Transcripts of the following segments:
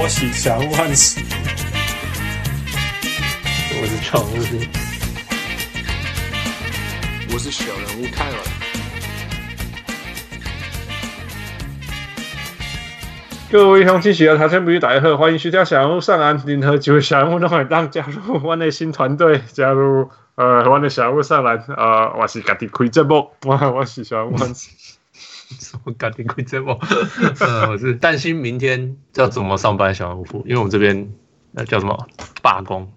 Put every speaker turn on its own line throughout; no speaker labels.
我喜祥万喜，
我是常务，
我是小人物泰尔。
各位乡亲喜爱台前不与大家好，欢迎徐家小人物上岸，任何几位小人物都可以当加入我的新团队，加入呃我的小人物上岸，呃我是家己开节目，我 我是小人物万喜。
什么家庭规则不？呃，我是担心明天要怎么上班，小人物，因为我们这边那叫什么罢工，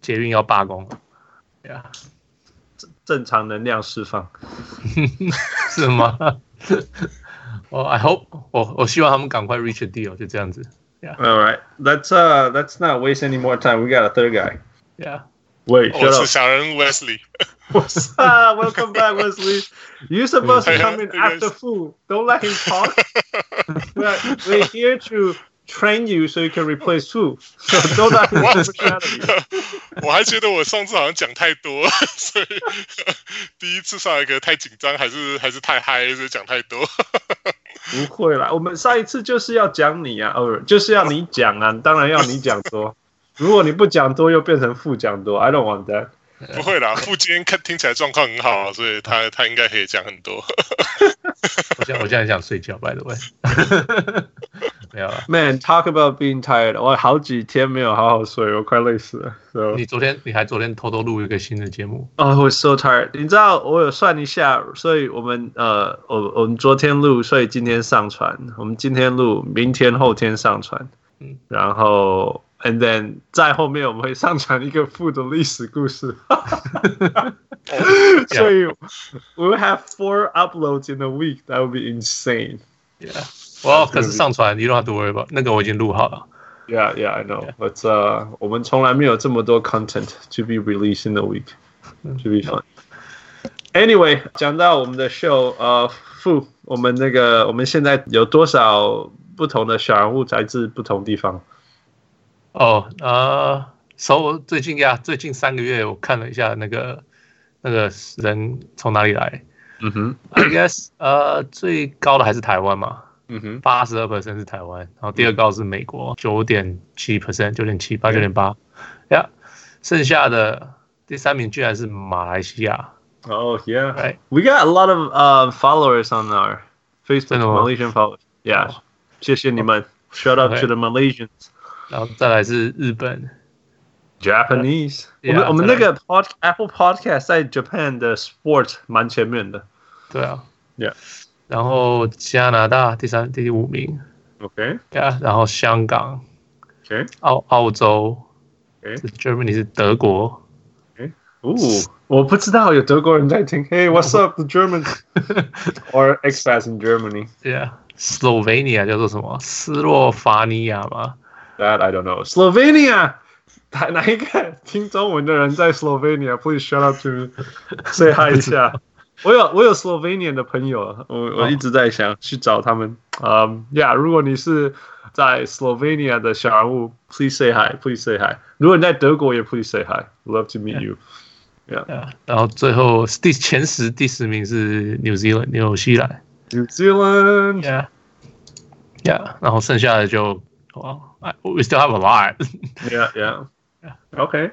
捷运要罢工，对啊，
正正常能量释放，
是吗？我、oh, I hope 我我希望他们赶快 reach a deal，就这样子。Yeah.
All right, let's uh let's not waste any more time. We got a third guy.
Yeah.
Wait,
我是小人 Wesley。
What's up? Welcome back, Wesley. You're supposed to come in after Fu. Don't let him talk. we're, we're here to train you so you can replace Fu. So don't let him talk.
我还觉得我上次好像讲太多，所以第一次上一个太紧张，还是还是太嗨，所以讲太多。
不会啦，我们上一次就是要讲你啊，哦，就是要你讲啊，当然要你讲多。如果你不讲多，又变成副讲多。I don't want that。
不会啦，副今天看听起来状况很好，所以他他应该可以讲很多。
我现在我现在很想睡觉，by the way。没有了。
Man，talk about being tired。我好几天没有好好睡，我快累死了。So,
你昨天你还昨天偷偷录一个新的节目？
哦、oh,，我 so tired。你知道我有算一下，所以我们呃，我我们昨天录，所以今天上传。我们今天录，明天后天上传。嗯，然后。And then 在后面我们会上传一个副的历史故事，所以 we will have four uploads in a week. That would be insane.
Yeah. Well, 可是上传 you don't have to worry about 那个我已经录好了。
Yeah, yeah, I know. But uh, 我们从来没有这么多 content to be released in a week. To be fun. Anyway，讲到我们的 show，呃，副我们那个我们现在有多少不同的小人物来自不同地方？
哦，呃，所以最近呀，最近三个月我看了一下那个那个人从哪里来，嗯哼，I guess，呃，最高的还是台湾嘛，嗯哼，八十二 percent 是台湾，然后第二高是美国，九点七 percent，九点七八，九点八，呀，剩下的第三名居然是马来西亚。
Oh yeah，right，we got a lot of uh followers on our Facebook Malaysian followers。Yeah，谢谢你们，shout out to the Malaysians。
然后再来是日本
，Japanese。我们我们那个 Pod Apple Podcast 在 Japan 的 Sport 蛮前面的。
对啊
，Yeah。
然后加拿大第三、第五名
，OK。
Yeah，然后香港
，OK。
澳澳洲，Germany 是德国。
哎，哦，我不知道有德国人在听。Hey，what's up the Germans？Or expats in Germany？Yeah，Slovenia 叫做什么？斯洛伐尼亚吗 ？That I don't know. Slovenia，哪哪一个听中文的人在 Slovenia？Please shout out to me，say hi 一下。我有我有 Slovenian 的朋友，我我一直在想去找他们。嗯，Yeah，如果你是在 Slovenia 的小人物，Please say hi，Please say hi。如果你在德国也 Please say hi，Love to meet you。Yeah，
然后最后第前十第十名是 New Zealand，纽西兰。
New
Zealand。Yeah，Yeah，然后剩下的就。 Well, we still have a lot.
yeah, yeah, yeah. Okay.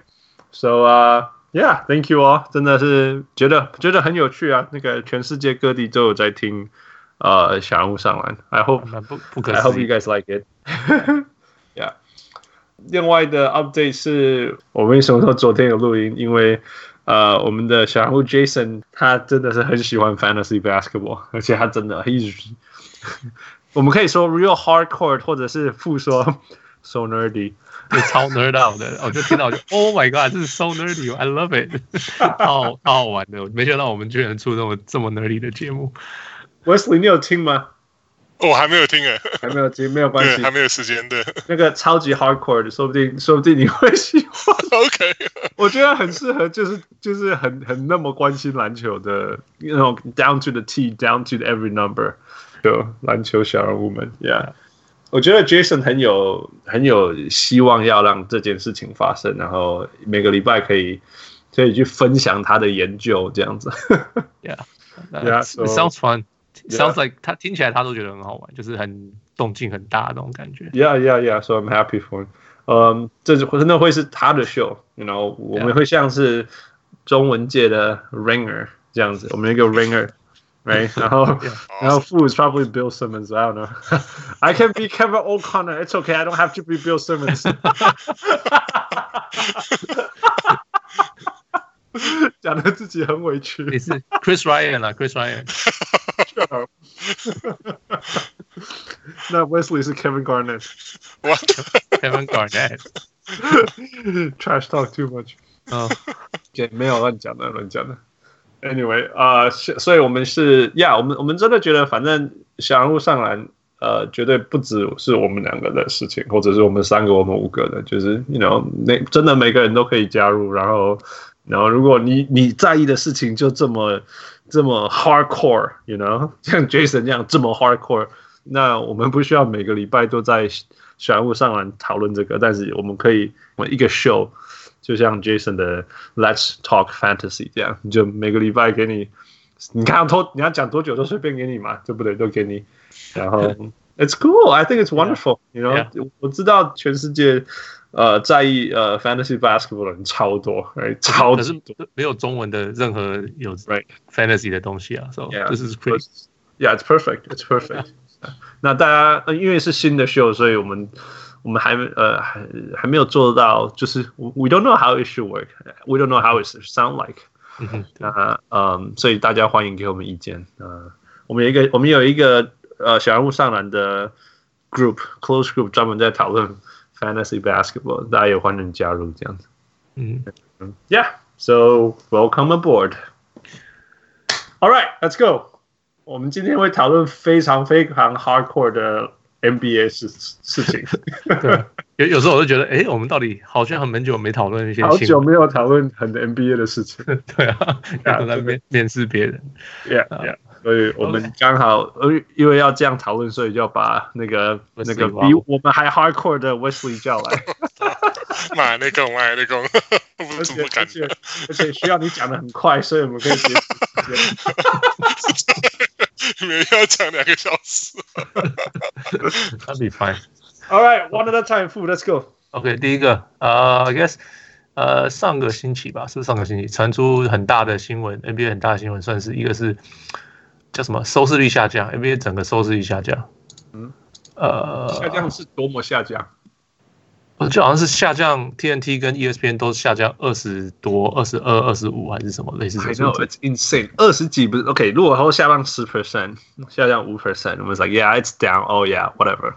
So, uh, yeah, thank you all. 真的是觉得觉得很有趣啊。那个全世界各地都有在听，呃，小人物上篮。I hope
不不可
I hope you guys like it. yeah. 另外的 update 是我为什么说昨天有录音？因为呃，我们的小人物 Jason 他真的是很喜欢 fantasy basketball，而且他真的一直。 我们可以说 real hardcore，或者是复说 so nerdy，
就超 nerd out 的。我就听到我就 Oh my God，这是 so nerdy，I love it，超超好玩的。没想到我们居然出这么这么 nerdy 的节目。
Wesley，你有听吗？
我还没有听诶，
还没有听，没有关系，
还没有时间的。
那个超级 hardcore 的，说不定说不定你会喜欢。
OK，
我觉得很适合，就是就是很很那么关心篮球的那种 down to the T，down to the every number。就篮球小人物们，Yeah，我觉得 Jason 很有很有希望要让这件事情发生，然后每个礼拜可以可以去分享他的研究这样子。
Yeah，Yeah，sounds fun，sounds like 他听起来他都觉得很好玩，就是很动静很大那种感觉。
Yeah, yeah, yeah. So I'm happy for him. 嗯，这是真的会是他的 show，you know，我们会像是中文界的 ringer 这样子，我们一个 ringer，right？然后然后 Fu is probably Bill Simmons. I don't know. I can be Kevin O'Connor. It's okay. I don't have to be Bill Simmons. 讲的自己很委屈。
你是 Chris Ryan 啊，Chris Ryan。
那 Wesley 是 Kevin
Garnett。What？Kevin Garnett。
Trash talk too much。嗯，没有乱讲的，乱讲的。 Anyway，呃，所以我们是呀，我们我们真的觉得，反正小人物上篮，呃，绝对不只是我们两个的事情，或者是我们三个、我们五个的，就是，you know，那真的每个人都可以加入，然后。然后，如果你你在意的事情就这么这么 hardcore，you know，像 Jason 这样这么 hardcore，那我们不需要每个礼拜都在小人物上篮讨论这个，但是我们可以我们一个 show，就像 Jason 的 Let's Talk Fantasy 这样，就每个礼拜给你，你看多你要讲多久都随便给你嘛，对不对？都给你。然后 It's cool，I think it's wonderful，you know，yeah. 我知道全世界。呃，在意呃，fantasy basketball 的人超多，哎，超多，可是
没有中文的任何有 right fantasy 的东西啊，so
yeah,
this is great.
Yeah, it's perfect. It's perfect. 那大家因为是新的秀，所以我们 我们还呃还还没有做到，就是 we don't know how it should work. We don't know how it sound like. 啊，嗯，所以大家欢迎给我们意见。呃，我们有一个我们有一个呃小人物上篮的 group close group 专门在讨论。Fantasy basketball，大家也欢迎加入这样子。嗯，Yeah，so welcome aboard. All right, let's go. 我们今天会讨论非常非常 hardcore 的 NBA 事事情。
对，有有时候我就觉得，哎，我们到底好像很久没讨论一些，
好久没有讨论很 NBA 的事情。
对啊，都在面面试别人。
Yeah，Yeah。所以我们刚好，呃，因为要这样讨论，所以就要把那个那个比我们还 hardcore 的 Wesley 叫来。
买那个，买那个，
而且而且而且需要你讲的很快，所以我们可以
没要讲两个小时。
That'll be fine.
All right, one at a time. Fu, let's go.
OK，第一个，呃，I guess，呃，上个星期吧，是不是上个星期传出很大的新闻？NBA 很大的新闻，算是一个是。叫什么？收视率下降，NBA 整个收视率下降。
嗯，呃，下降是多么下降？
我就好像是下降，TNT 跟 ESPN 都下降二十多、二十二、二十五还是什么类似这种。
I know it's insane，二十几不是 OK？如果它会下降十 percent，下降五 percent，我们 like yeah it's down，oh yeah whatever。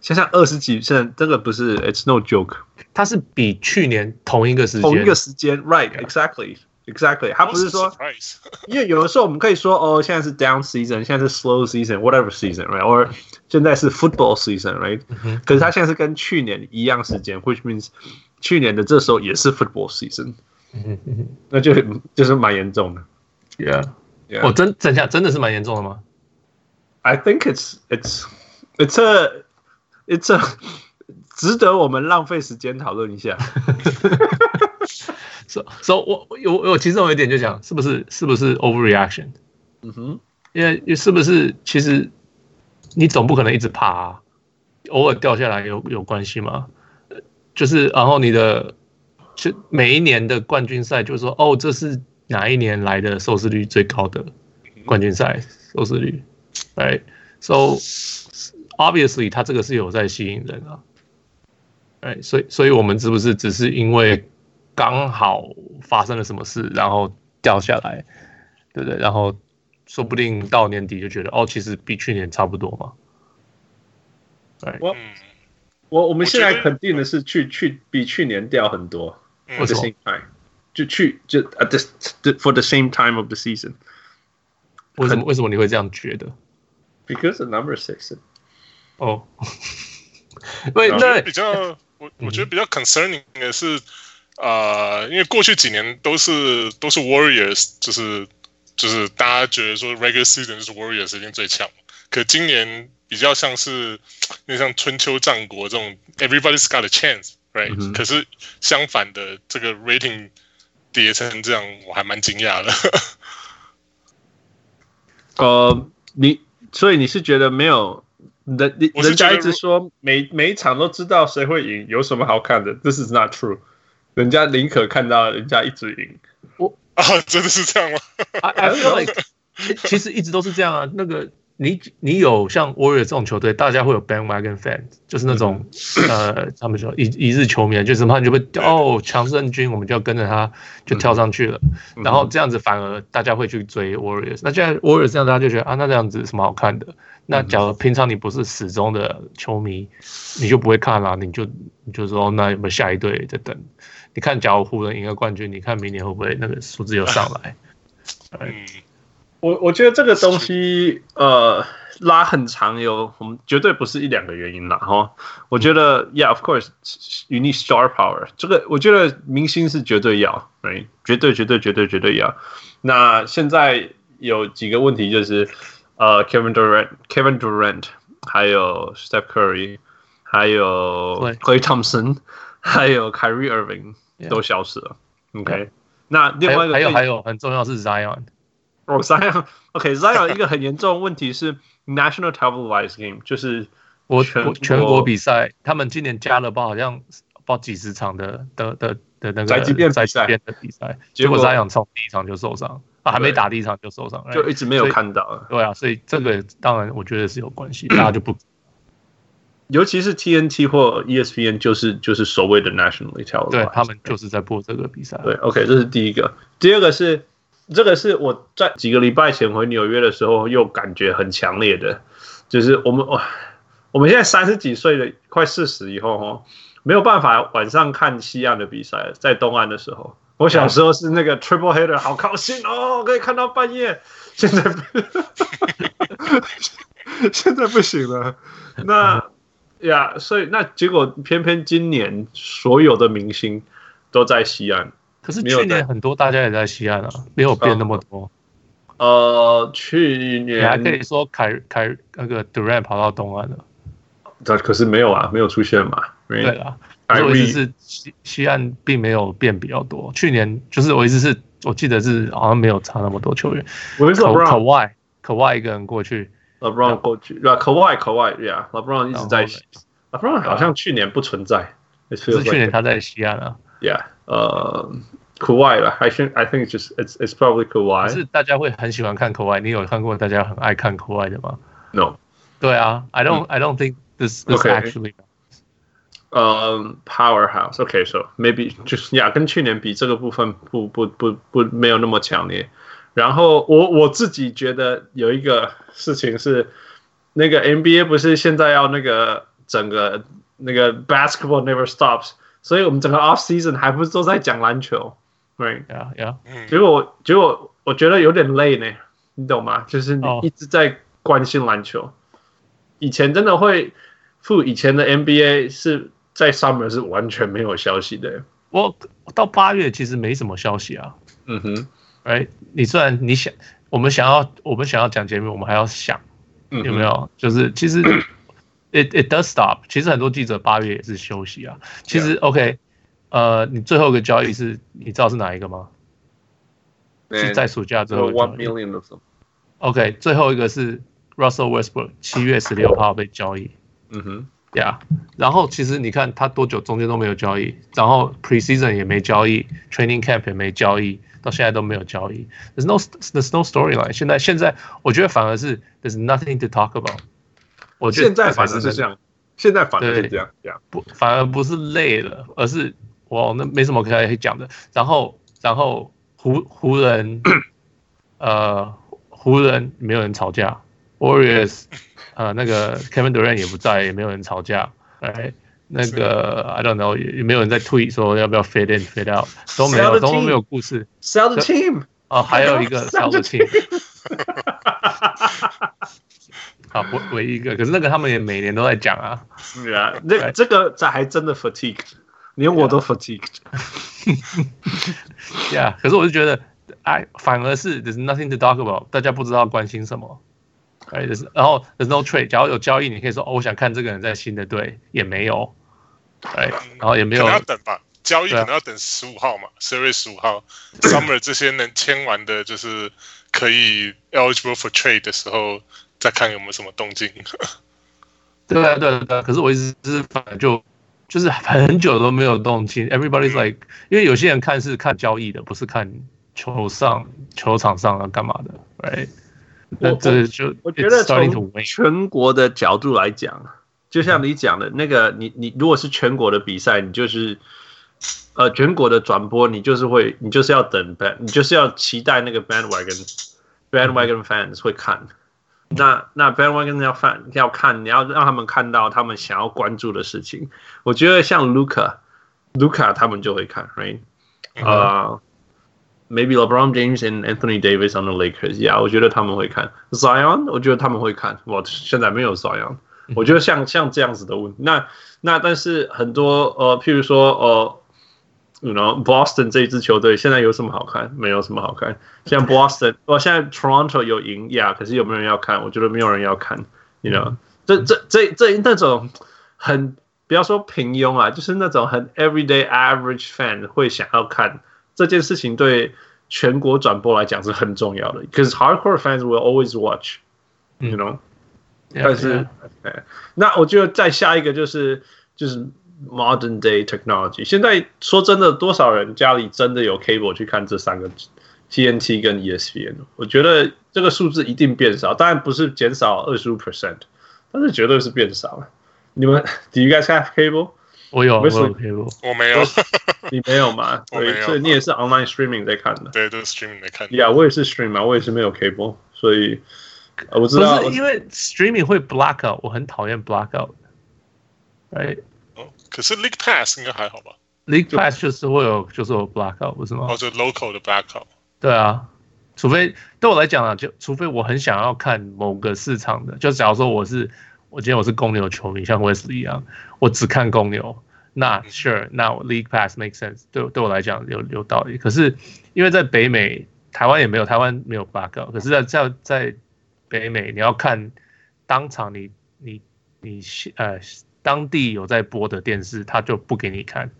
下降二十几 percent，这个不是 it's no joke。
它是比去年同一个时间，
同一个时间，right exactly。Exactly，他不是说，因为有的时候我们可以说，哦，现在是 down season，现在是 slow season，whatever season，right？or 现在是 football season，right？可是他现在是跟去年一样时间，which means 去年的这时候也是 football season，那就就是蛮严重的。
Yeah，我真真下真的是蛮严重的吗？
I think it's it's it's a it's a 值得我们浪费时间讨论一下。
所所以，我有我其实有一点就讲，是不是是不是 overreaction？嗯哼，因为是不是其实你总不可能一直爬，啊，偶尔掉下来有有关系吗？就是然后你的就每一年的冠军赛，就是说哦，这是哪一年来的收视率最高的冠军赛收视率？哎，so obviously 它这个是有在吸引人啊，哎，所以所以我们是不是只是因为？刚好发生了什么事，然后掉下来，对不对？然后说不定到年底就觉得，哦，其实比去年差不多嘛。
对，我我我们现在肯定的是去去比去年掉很多。For the same time，就去就 at the for the same time of the season。
为什么为什么你会这样觉得
？Because the number six。
哦，
因为那比较我我觉得比较 concerning 的是。呃，因为过去几年都是都是 Warriors，就是就是大家觉得说 regular season 就是 Warriors 一定最强，可今年比较像是那像春秋战国这种 Everybody's got a chance，right？、嗯、可是相反的，这个 rating 跌成这样，我还蛮惊讶的。
呃，你所以你是觉得没有人人家一直说每每一场都知道谁会赢，有什么好看的？This is not true。人家宁可看到人家一直赢。
我啊，真的是这样吗
？I, feel like 其实一直都是这样啊。那个你你有像 Warriors 这种球队，大家会有 bandwagon fan，就是那种、嗯、呃，他们说一一日球迷，就是他就会哦强胜军，我们就要跟着他就跳上去了。嗯、然后这样子反而大家会去追 Warriors。那现在 Warriors 这样，大家就觉得啊，那这样子什么好看的？那假如平常你不是始终的球迷，你就不会看了，你就你就说那有没有下一队在等？你看，假如湖人赢了冠军，你看明年会不会那个数字又上来？
嗯，我我觉得这个东西呃拉很长有，我们绝对不是一两个原因啦哈。我觉得，Yeah，of course，you need star power。这个我觉得明星是绝对要，对，绝对绝对绝对绝对要。那现在有几个问题就是。呃、uh,，Kevin Durant，Kevin Durant，还有 Steph Curry，还有 Klay Thompson，还有 Kyrie Irving 都消失了。OK，那另外一个
还有还有很重要是 Zion。
哦、oh,，Zion，OK，Zion、一个很严重的问题是 National Televised Game，就是
我全全国比赛，他们今年加了包好像包几十场的的的的那个
宅急便比赛
的比赛，结果 Zion 从第一场就受伤。啊，还没打第一场就受伤，
就一直没有看到。
对啊，所以这个当然我觉得是有关系，大家就不，
尤其是 TNT 或 ESPN，就是就是所谓的 nationally televised，
对，他们就是在播这个比赛。
对，OK，这是第一个。第二个是这个是我在几个礼拜前回纽约的时候又感觉很强烈的，就是我们哇，我们现在三十几岁了，快四十以后哦，没有办法晚上看西岸的比赛，在东岸的时候。我小时候是那个 triple header，好高兴哦，可以看到半夜。现在，现在不行了。那呀，所以那结果偏偏今年所有的明星都在西岸。
可是去年很多大家也在西岸啊，没有变那么多。
呃，去年
你还可以说凯凯那个 Durant 跑到东岸了。
但可是没有啊，没有出现嘛。对
啊。我意思是西西岸并没有变比较多。去年就是我意思是，我记得是好像没有差那么多球员。
我意思是
Kawhi Kawhi 一个人过去
，LeBron 过去，对 Kawhi yeah，LeBron 一直在西，LeBron 好像去年不存在，
是去年他在西安啊。
Yeah，呃，Kawhi 了，I think I think just it's it's probably Kawhi。
是大家会很喜欢看 Kawhi，你有看过大家很爱看 Kawhi 的吗
？No。
对啊，I don't I don't think this this actually。
呃、um,，powerhouse，OK，so、okay, maybe 就是呀，跟去年比这个部分不不不不没有那么强烈。然后我我自己觉得有一个事情是，那个 NBA 不是现在要那个整个那个 basketball never stops，所以我们整个 off season 还不是都在讲篮球，right？Yeah, yeah. 结果我结果我觉得有点累呢，你懂吗？就是你一直在关心篮球，以前真的会，付以前的 NBA 是。在 Summer 是完全没有消息的。
我到八月其实没什么消息啊。
嗯哼，
哎，你虽然你想，我们想要，我们想要讲节目，我们还要想，有没有？就是其实 it it does stop。其实很多记者八月也是休息啊。其实 OK，呃，你最后一个交易是，你知道是哪一个吗？是在暑假之后。
One million 的时候。
OK，最后一个是 Russell Westbrook，七月十六号被交易。
嗯哼。
呀，yeah, 然后其实你看他多久中间都没有交易，然后 preseason 也没交易，training camp 也没交易，到现在都没有交易。There's no there's no storyline。现在现在我觉得反而是 there's nothing to talk about。我觉得
现在反而是这样，现在反而是这样，这样
不反而不是累了，而是哇那没什么可以讲的。然后然后湖湖人，呃湖人没有人吵架，Warriors。呃，那个 Kevin Durant 也不在，也没有人吵架，哎，那个 I don't know，也没有人在 tweet 说要不要 fade in fade out，都没有，都没有故事。
Sell the team。
哦，还有一个 sell the team。好，唯唯一一个，可是那个他们也每年都在讲啊。
是啊，那这个这还真的 fatigue，连我都 fatigue。
Yeah，可是我就觉得，哎，反而是 there's nothing to talk about，大家不知道关心什么。哎，就是，然后 there's no trade，假如有交易，你可以说哦，我想看这个人在新的队，也没有，哎，然后也没有，
要等吧，交易可能要等十五号嘛，十二月十五号，Summer 这些能签完的，就是可以 eligible for trade 的时候，再看有没有什么动静。
对啊，对对对。可是我一直是反正就就是很久都没有动静。Everybody's like，因为有些人看是看交易的，不是看球上球场上啊干嘛的，right？那这就
我觉得从全国的角度来讲，就像你讲的那个，你你如果是全国的比赛，你就是呃全国的转播，你就是会你就是要等 band，你就是要期待那个 bandwagon bandwagon fans 会看。那那 bandwagon 要看要看，你要让他们看到他们想要关注的事情。我觉得像 Luka Luka 他们就会看，right？啊。Maybe LeBron James and Anthony Davis on the Lakers，yeah，我觉得他们会看 Zion，我觉得他们会看。我现在没有 Zion，我觉得像像这样子的问题，那那但是很多呃，譬如说呃，you know Boston 这一支球队现在有什么好看？没有什么好看。像 Boston，哦，现在 Toronto 有赢呀，可是有没有人要看？我觉得没有人要看。You know，这这这这那种很不要说平庸啊，就是那种很 everyday average fan 会想要看。 这件事情对全国转播来讲是很重要的，because hardcore fans will always watch，you know。但是，那我觉得再下一个就是就是 modern day technology。现在说真的，多少人家里真的有 cable 去看这三个 TNT 跟 ESPN？我觉得这个数字一定变少，当然不是减少二十五 percent，但是绝对是变少了。你们，Do you guys have cable？
我有，我有 cable，
我没有。
你没有吗？
我没有，
所以你也是 online streaming 在看的。
对，都是 streaming 在看。
呀，我也是 stream 啊，我也是没有 cable，所以我知道。
不是因为 streaming 会 block out，我很讨厌 block out。哎，
哦，可是 league pass 应该还好吧
？league pass 就是会有，就是有 block out，不是吗？
哦，就 local 的 block out。
对啊，除非对我来讲啊，就除非我很想要看某个市场的，就假如说我是我今天我是公牛球迷，像 Wesley 一样，我只看公牛。那 sure，那 league pass make sense，对对我来讲有有道理。可是因为在北美，台湾也没有，台湾没有 blackout。可是在在在北美，你要看当场你你你呃当地有在播的电视，他就不给你看，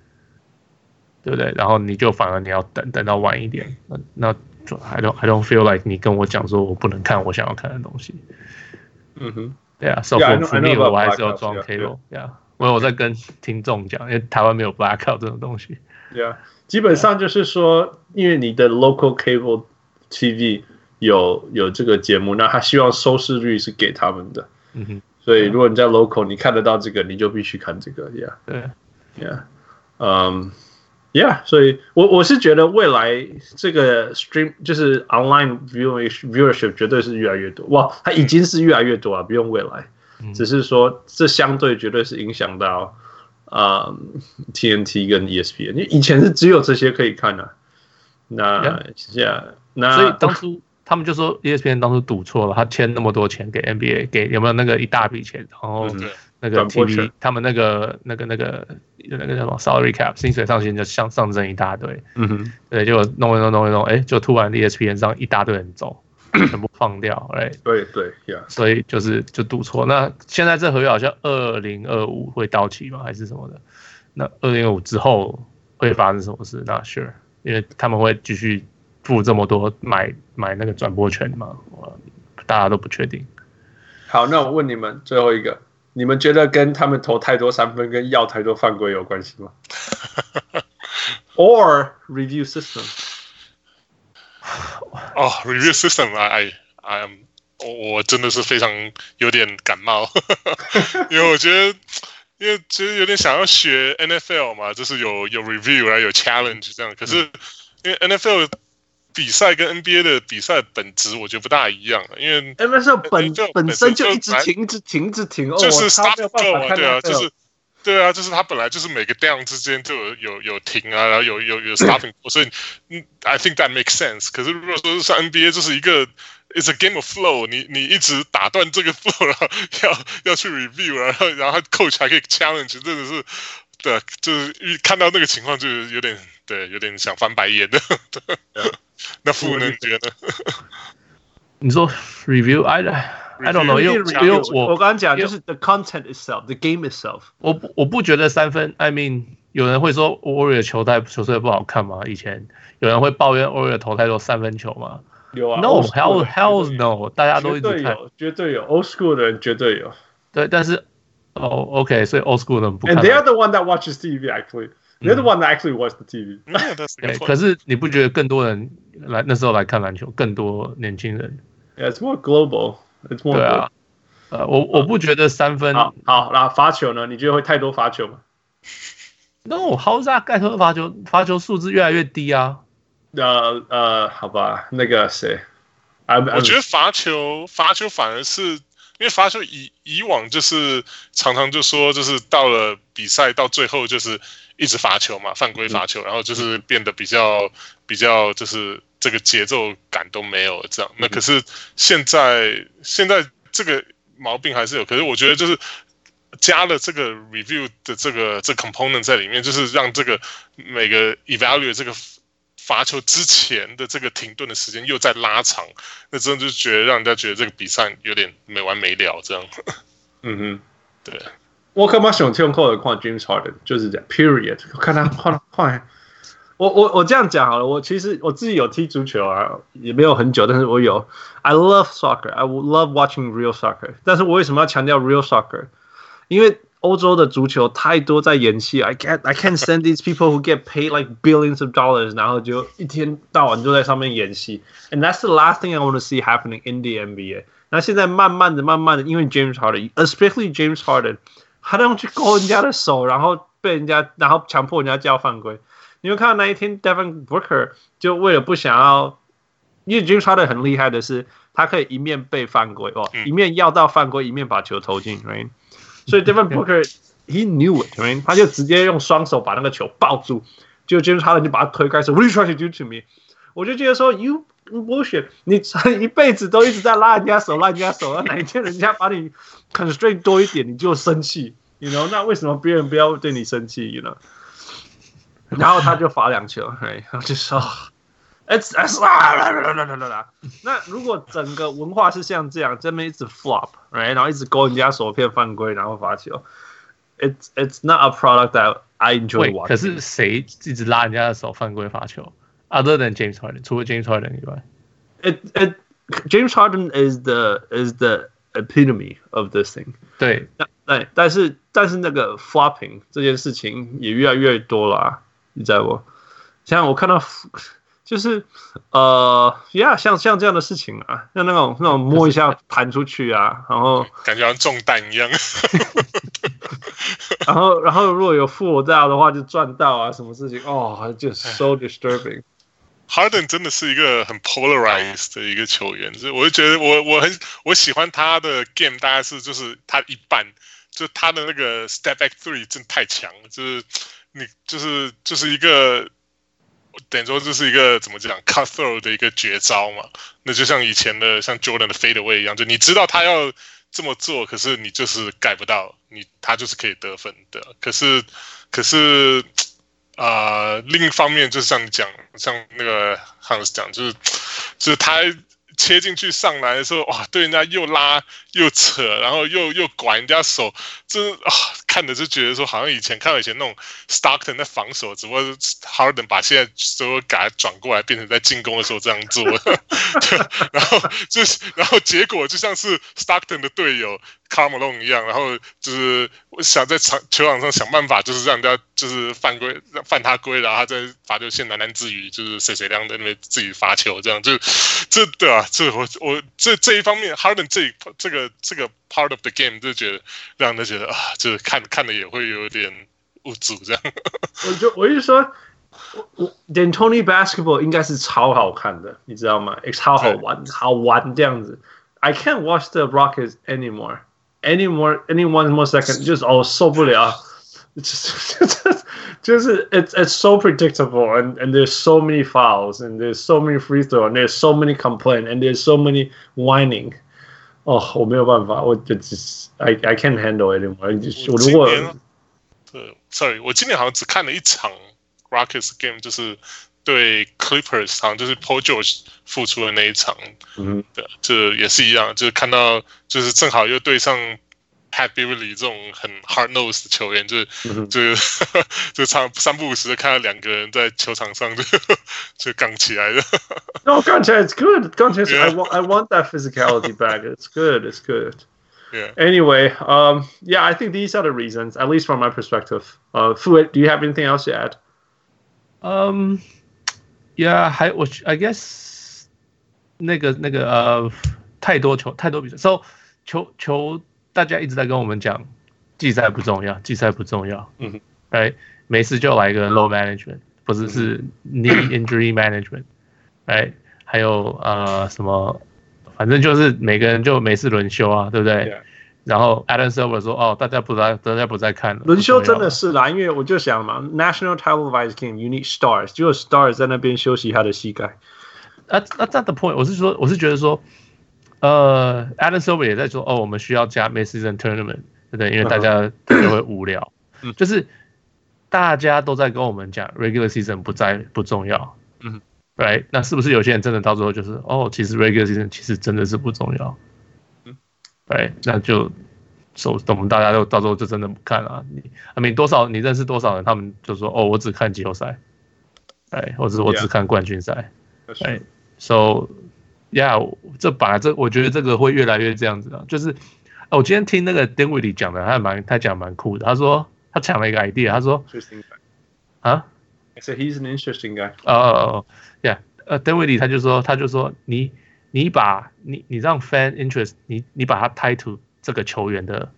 对不对？然后你就反而你要等等到晚一点。那那就 I don't I don't feel like 你跟我讲说我不能看我想要看的东西。
嗯哼，
对啊，so for for me 我还是要装 cable，yeah。我有在跟听众讲，因为台湾没有 blackout 这种东西。
对啊，基本上就是说，因为你的 local cable TV 有有这个节目，那他希望收视率是给他们的。嗯哼。所以如果你在 local，你看得到这个，你就必须看这个。Yeah。对。Yeah。嗯。Yeah。所以我我是觉得未来这个 stream 就是 online viewing viewership 绝对是越来越多。哇，它已经是越来越多啊，不用未来。只是说，这相对绝对是影响到啊、呃、TNT 跟 ESPN，因为以前是只有这些可以看的、啊。那 yeah, 那
所以当初他们就说 ESPN 当初赌错了，他签那么多钱给 NBA，给有没有那个一大笔钱？然后那个 TV 他们那个那个那个那个叫什么 salary cap 薪水上限就上上增一大堆。嗯哼，对，就弄一弄弄一弄，哎，就突然 ESPN 上一大堆人走。全部放掉，哎，
对对呀，
所以就是就赌错。那现在这合约好像二零二五会到期吗？还是什么的？那二零二五之后会发生什么事？那 sure，因为他们会继续付这么多买买那个转播权嘛，大家都不确定。
好，那我问你们最后一个，你们觉得跟他们投太多三分跟要太多犯规有关系吗？Or review system？
哦、oh,，review system，I I am，我真的是非常有点感冒，因为我觉得，因为其实有点想要学 NFL 嘛，就是有有 review 啊，有 challenge 这样。可是因为 NFL 比赛跟 NBA 的比赛本质我觉得不大一样，因为
NBA 本本身就一直停，一直停，一直停，
就是 stop go 啊，对啊，就是。对啊，就是他本来就是每个 down 之间就有有有停啊，然后有有有 stopping，所以嗯，I think that makes sense。可是如果说是像 NBA，就是一个 it's a game of flow，你你一直打断这个 flow，然后要要去 review，然后然后 coach 还可以 challenge，真的是对，就是一看到那个情况就有点对，有点想翻白眼的。那负呢？你觉得？
你说 review，I。I don't know，因为因为我
我刚刚讲就是 the content itself，the game itself。
我不我不觉得三分，I mean，有人会说 Warrior 球太球队不好看吗？以前有人会抱怨 Warrior 投太多三分球吗？
有啊
，No，hell hell no，大家都一直看，
绝对有，绝对有，old school 的人绝对有。
对，但是哦，OK，所以 old school 的不。
And they are the one that watches TV actually. They're the one that actually watch the TV.
对，可是你不觉得更多人来那时候来看篮球，更多年轻人
？Yeah, it's more global. It's more.
对啊。呃，我我不觉得三分
好，好，那罚球呢？你觉得会太多罚球
吗？No，How's that？盖特罚球罚球数字越来越低啊。
呃呃，好吧，那个谁？
我觉得罚球罚球反而是因为罚球以以往就是常常就说就是到了比赛到最后就是一直罚球嘛，犯规罚球，然后就是变得比较比较就是这个节奏感都没有这样。那可是现在现在这个。毛病还是有，可是我觉得就是加了这个 review 的这个这个 component 在里面，就是让这个每个 evaluate 这个罚球之前的这个停顿的时间又在拉长，那真的就觉得让人家觉得这个比赛有点没完没了这样。
嗯哼，
对。
我干嘛喜欢听扣的矿 James Harden 就是这样，period。我看他换换。我我我这样讲好了，我其实我自己有踢足球啊，也没有很久，但是我有。I love soccer, I love watching real soccer。但是我为什么要强调 real soccer？因为欧洲的足球太多在演戏，I can't I can't stand these people who get paid like billions of dollars，然后就一天到晚就在上面演戏。And that's the last thing I want to see happening in the NBA。那现在慢慢的、慢慢的，因为 James Harden，especially James Harden， 他都去勾人家的手，然后被人家，然后强迫人家叫犯规。你会看到那一天，Devin Booker 就为了不想要，因为 James Harden 很厉害的是，他可以一面被犯规哦，一面要到犯规，一面把球投进，right？所以 Devin Booker he knew it，right？他就直接用双手把那个球抱住，就 James Harden 就把他推开，说 What are you trying to do to me？我就觉得说 You bullshit，你 一辈子都一直在拉人家手，拉人家手，哪一天人家把你 constraint 多一点，你就生气，you know？那为什么别人不要对你生气，you know？然后他就罚两球，然后就说，it's it's 那如果整个文化是像这样，这边一直 flop，right？然后一直勾人家手骗犯规，然后罚球，it's it's not a product that I enjoy watching。
可是谁一直拉人家的手犯规罚球 ？Other than James Harden，除了 James Harden 以外，
it it James Harden is the is the epitome of this thing。
对，
对，但是但是那个 flopping 这件事情也越来越多了啊。你知道不？像我看到，就是呃呀，像像这样的事情啊，像那种那种摸一下弹出去啊，然后
感觉像中弹一样。
然后然后如果有负我大的话，就赚到啊，什么事情哦，就 so disturbing。
Harden 真的是一个很 polarized 的一个球员，所以我就觉得我我很我喜欢他的 game，大概是就是他一半，就他的那个 step back three 真太强了，就是。你就是就是一个，等于说就是一个怎么讲，cutthroat 的一个绝招嘛。那就像以前的像 Jordan 的 fadeaway 一样，就你知道他要这么做，可是你就是改不到，你他就是可以得分的。可是可是啊、呃，另一方面就是像你讲，像那个 Hans 讲，就是就是他。切进去上来的时候，哇，对人家又拉又扯，然后又又管人家手，真啊，看着就觉得说，好像以前看到以前那种 Stockton 在防守，只不过是 Harden 把现在所有改转过来，变成在进攻的时候这样做，然后就是，然后结果就像是 Stockton 的队友。卡马龙一样，然后就是想在场球场上想办法，就是让人家就是犯规，犯他规，然后他在罚球线喃喃自语，就是谁谁亮在那边自己罚球，这样就这对啊，这我我这这一方面，Harden 这这个这个 part of the game 就觉得让人觉得啊，就是看看的也会有点无助这样。
我就我就说，我 D'Antoni Basketball 应该是超好看的，你知道吗？超好玩，好玩这样子。I can't watch the Rockets anymore. any more any one more second 就是哦受不了，就是就是 it's it's so predictable and and there's so many fouls and there's so many free throw and there's so many complaint and there's so many whining。 哦，我没有办法，我就只 I I can't handle it anymore。我如果
对，sorry，我今年好像只看了一场 Rockets game，就是对 Clippers，好像就是 Paul George 复出的那一场。嗯，对，这也是一样，就是看到就是正好又对上。Pat Beverly 这种很 hard nose 的球员，就是、嗯、就就差三不五时的看到两个人在球场上就就杠起来了。
No，杠起来，it's good。杠起来，I want I want that physicality back. It's good. It's good.
Yeah.
Anyway, um, yeah, I think these are the reasons, at least from my perspective. Uh, Fuad, do you have anything else to add?
Um, yeah, 还我 I guess 那个那个呃太多球太多比赛，so 球球 大家一直在跟我们讲季赛不重要，季赛不重要，嗯哼，哎，没事就来一个 load management，不是是 knee injury management，哎，还有呃什么，反正就是每个人就没事轮休啊，对不对.然后 Adam Silver 说：“哦，大家不在，大家不在看了。”轮
休真的是啦，因为我就想嘛，National Televised Game，you need stars，只有 stars 在那边休息他的膝盖。
啊啊，That's the point。我是说，我是觉得说，呃，Adam Silver 也在说，哦，我们需要加 Mid-season Tournament，对不对？因为大家就会无聊。就是大家都在跟我们讲 Regular Season 不在不重要。嗯，Right？那是不是有些人真的到最后就是，哦，其实 Regular Season 其实真的是不重要？嗯，对，那就手，我们大家都到时候就真的不看了。你，I mean，多少你认识多少人，他们就说哦，我只看季后赛，哎，或者我只看冠军赛，哎，So yeah，这本来这我觉得这个会越来越这样子的，就是，哦，我今天听那个 Dinwiddie 讲的，他蛮他讲蛮酷的，他说他抢了一个 idea，他说，啊
，I said he's an interesting guy。
哦哦哦，Yeah，呃，Dinwiddie 他就说他就说你。你把你你让 fan interest 你你把它 tie to 这个球员的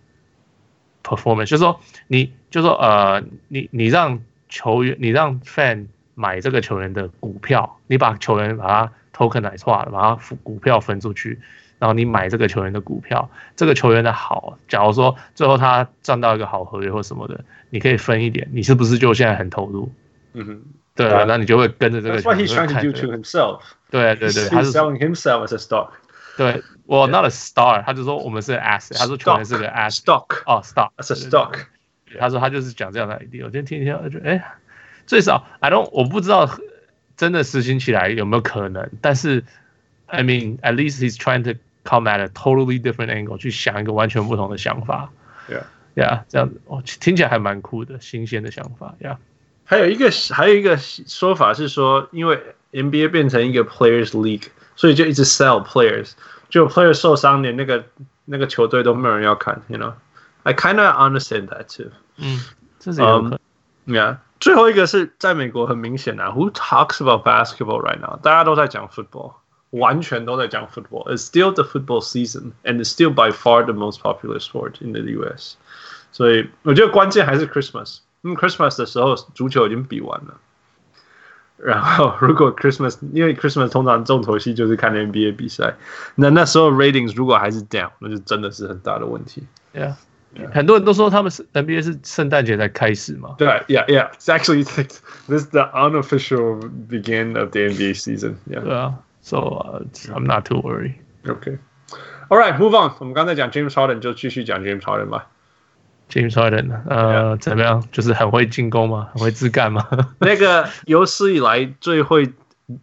performance，就是说你就是说呃你你让球员你让 fan 买这个球员的股票，你把球员把它 tokenize 化，把它股票分出去，然后你买这个球员的股票，这个球员的好，假如说最后他赚到一个好合约或什么的，你可以分一点，你是不是就现在很投入？嗯哼。对啊，那你就会跟着这个。
That's what he's trying to do to himself.
对对对，
他是 selling himself as a stock.
对，我 not a star，他就说我们是 asset，他说球员是个 asset。
Stock
哦，stock
as a stock。
他说他就是讲这样的 idea。我今天听一下，我觉得哎，最少 I don't，我不知道真的实行起来有没有可能，但是 I mean at least he's trying to come at a totally different angle，去想一个完全不同的想法。
Yeah
yeah，这样子哦，听起来还蛮酷的，新鲜的想法，Yeah。
还有一个还有一个说法是说，因为 NBA 变成一个 Players League，所以就一直 sell players，就 players 受伤，连那个那个球队都没有人要看，you know？I kind of understand that too。
嗯，这是有可能。
Um, yeah， 最后一个是在美国很明显啊，Who talks about basketball right now？大家都在讲 football，完全都在讲 football。It's still the football season, and it's still by far the most popular sport in the US。所以我觉得关键还是 Christmas。嗯，Christmas 的时候足球已经比完了，然后如果 Christmas，因为 Christmas 通常重头戏就是看 NBA 比赛，那那时候 ratings 如果还是 down，那就真的是很大的问题。
Yeah，, yeah. 很多人都说他们是 NBA 是圣诞节才开始嘛。
对，Yeah，Yeah，It's actually this is the unofficial begin of the NBA season. Yeah，
对啊，So、uh, I'm not too worried.
Okay，All right，move on。我们刚才讲 James Harden，就继续讲 James Harden 吧。
James Harden 呃，yeah. 怎么样？就是很会进攻吗？很会自干吗？
那个有史以来最会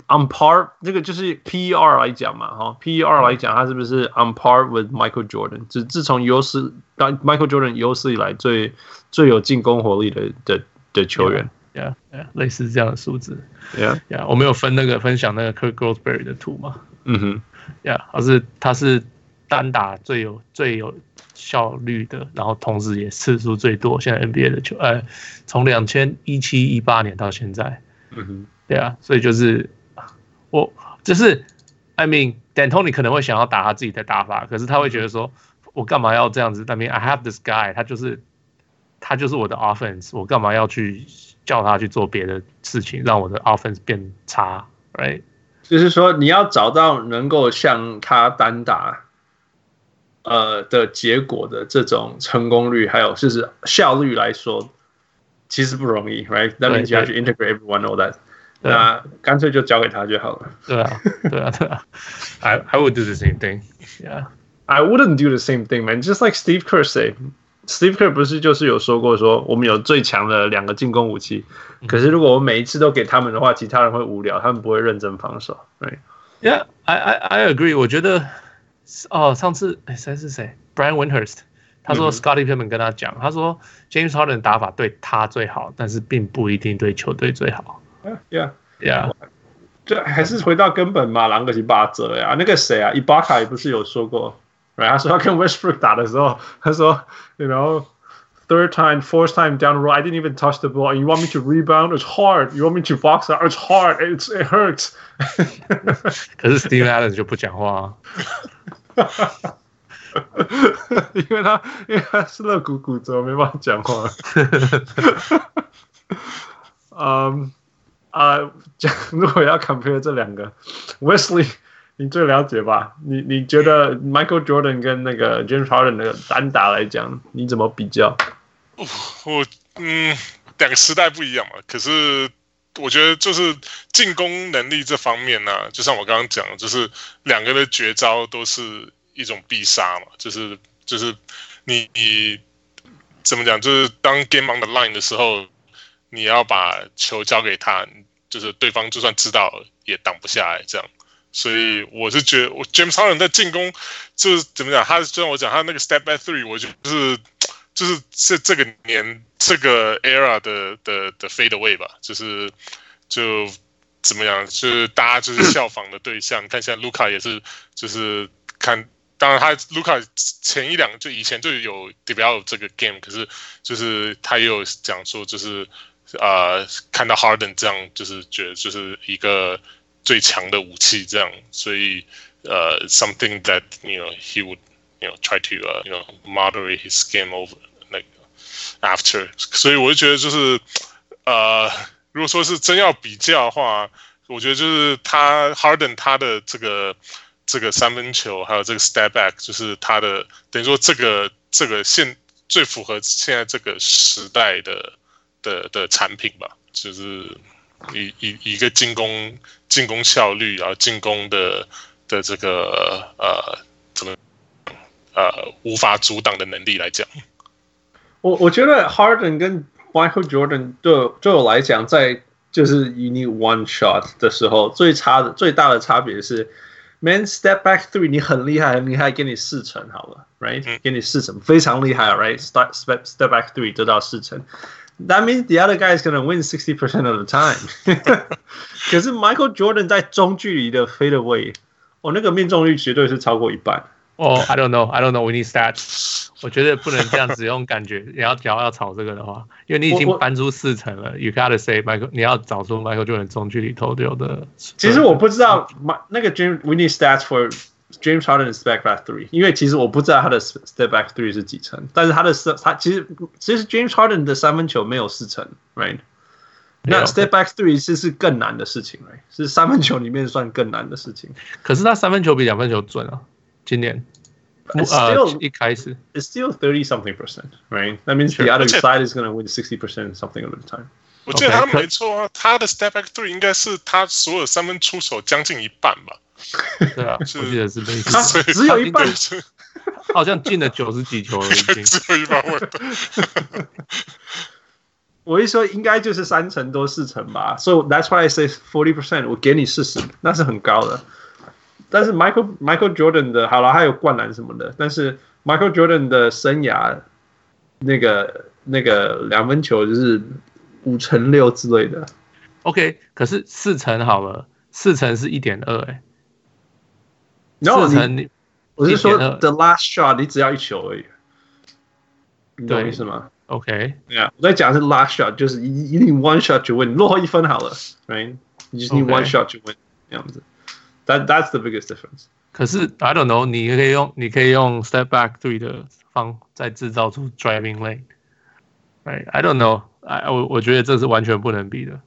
on par 这个就是 PER 来讲嘛，哈，PER 来讲，他是不是 on par with Michael Jordan？自自从有史当 Michael Jordan 有史以来最最有进攻火力的的的球员
，yeah, yeah, yeah, 类似这样的数字
，Yeah,
Yeah，我们有分那个分享那个 Kirk Goldsberry 的图嘛？
嗯哼
，Yeah，他是他是单打最有最有。效率的，然后同时也次数最多。现在 NBA 的球，呃，从两千一七一八年到现在，
嗯哼，
对啊，所以就是我就是，I mean D'Antoni 可能会想要打他自己的打法，可是他会觉得说，我干嘛要这样子？I mean I have this guy，他就是他就是我的 offense，我干嘛要去叫他去做别的事情，让我的 offense 变差？Right？
就是说你要找到能够像他单打。呃的结果的这种成功率，还有就是效率来说，其实不容易，right？That means you have to integrate everyone all that。那干脆就交给他就好了。
对啊，对啊，对啊。I I would do the same thing. Yeah.
I wouldn't do the same thing, man. Just like Steve Kerr say. Steve Kerr 不是就是有说过说，我们有最强的两个进攻武器，可是如果我每一次都给他们的话，其他人会无聊，他们不会认真防守
，right？Yeah, I I I agree. 我觉得。哦，上次哎，谁是谁？Brian Windhurst，他说 Scottie Pippen 跟他讲，他说 James Harden 打法对他最好，但是并不一定对球队最好。
Yeah，Yeah，这还是回到根本嘛，狼可是八折呀。那个谁啊，伊巴卡也不是有说过 ，right？他说要跟 Westbrook 打的时候，他说，you know。Third time, fourth time down the road, I didn't even touch the ball. And you want me to rebound? It's hard. You want me to box out? It's hard. It's it hurts.
可是 Steve Adams 就不讲话啊，
因为他因为他是肋骨骨折，没办法讲话。嗯 啊，讲 如果要 compare 这两个，Wesley，你最了解吧？你你觉得 Michael Jordan 跟那个 James Harden 的单打来讲，你怎么比较？
我嗯，两个时代不一样嘛。可是我觉得就是进攻能力这方面呢、就像我刚刚讲的，就是两个的绝招都是一种必杀嘛。就是就是你你怎么讲？就是当 game on the line 的时候，你要把球交给他，就是对方就算知道也挡不下来这样。所以我是觉得，我 James Harden 在进攻就是怎么讲？他就像我讲，他那个 step back three，我觉得就是。就是这这个年这个 era 的的的 fade away 吧，就是就怎么样，就是大家就是效仿的对象。看现在卢卡也是，就是看，当然他卢卡前一两就以前就有 develop 这个 game，可是就是他也有讲说，就是呃看到 Harden 这样，就是觉得就是一个最强的武器这样，所以呃 something that you know he would。You know, try to, uh, you know, moderate his game over like after. 所以我就觉得就是，呃，如果说是真要比较的话，我觉得就是他 Harden 他的这个这个三分球，还有这个 step back，就是他的等于说这个这个现最符合现在这个时代的的的产品吧，就是一一一个进攻进攻效率，然后进攻的的这个呃怎么？呃，无法阻挡的能力来讲，
我我觉得 Harden 跟 Michael Jordan 对对我来讲，在就是 you need one shot 的时候，最差的最大的差别是，man step back three 你很厉害很厉害，给你四成好了，right？、嗯、给你四成非常厉害，right？Start step step back three 得到四成 that means the other guy is gonna win sixty percent of the time. time。可是 Michael Jordan that fade away.
Oh, I don't know. I don't know. We need stats. stats。我觉得不能这样子用感觉。你要要要炒这个的话，因为你已经搬出四成了，you gotta say Michael，你要找出 Michael Jordan 中距离投丢的。
其实我不知道，那个 Jim，we need stats for。James Harden step back three，因为其实我不知道他的 step back three 是几成，但是他的他其实其实 James Harden 的三分球没有四成，right？那 step back three 是是更难的事情，right？是三分球里面算更难的事情。
可是他三分球比两分球准啊。今年，一开始
，it's still thirty something percent, right? That means the other side is going to win sixty percent something of the time.
我记得他没错啊，他的 step back three 应该是他所有三分出手将近一半吧？
对啊，我记得是类似，
他只有一半，
好像进了九十几球了，已经
只有一半。
我一说应该就是三成多四成吧，so that's why I say forty percent，我给你四十，那是很高的。但是 Michael Michael Jordan 的好了，还有灌篮什么的。但是 Michael Jordan 的生涯，那个那个两分球就是五乘六之类的。
OK，可是四成好了，四成是一点二哎。
然后你，我是说 the last shot，你只要一球而已。你懂意思吗？
OK，
对啊，我在讲的是 last shot，就是一一定 one shot 就 win，你落后一分好了，right？你 just need one shot 就 win，这样子。That that's the biggest difference。
可是 I don't know，你可以用你可以用 step back three 的方再制造出 driving lane。Right? I don't know。I 我我觉得这是完全不能比的。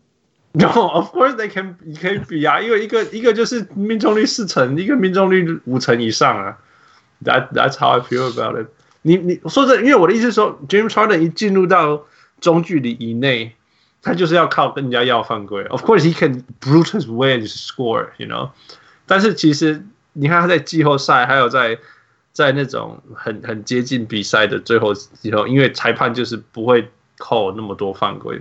No，of course they can，你可以比啊，因为一个一个就是命中率四成，一个命中率五成以上啊。That that's how I feel about it 你。你你说这，因为我的意思是说，James Harden 一进入到中距离以内，他就是要靠跟人家要犯规。Of course he can brute his way to score，you know。但是其实你看他在季后赛，还有在在那种很很接近比赛的最后时候，因为裁判就是不会扣那么多犯规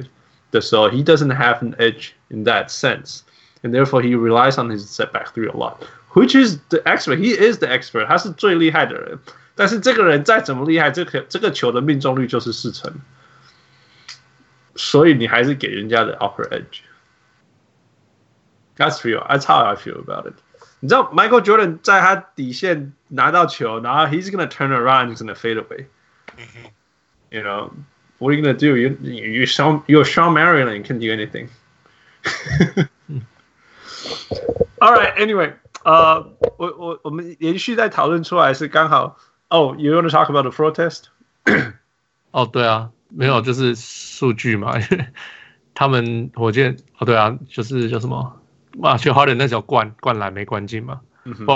的时候，he doesn't have an edge in that sense, and therefore he relies on his setback three a lot, which is the expert. He is the expert. 他是最厉害的人。但是这个人再怎么厉害，这个这个球的命中率就是四成，所以你还是给人家的 upper edge. That's real. That's how I feel about it. 你知道 Michael Jordan 在他底线拿到球，然后 he's gonna turn around, he's gonna fade away. You know, what are you gonna do? You you Sean you're Shawn Marion, you can't do anything. All right, anyway, 呃，我我我们连续在讨论出来是刚好哦，you want to talk about the protest？
哦，对啊，没有，就是数据嘛，因为他们火箭哦，对啊，就是叫什么？马修哈登那脚灌灌篮没灌进嘛？不，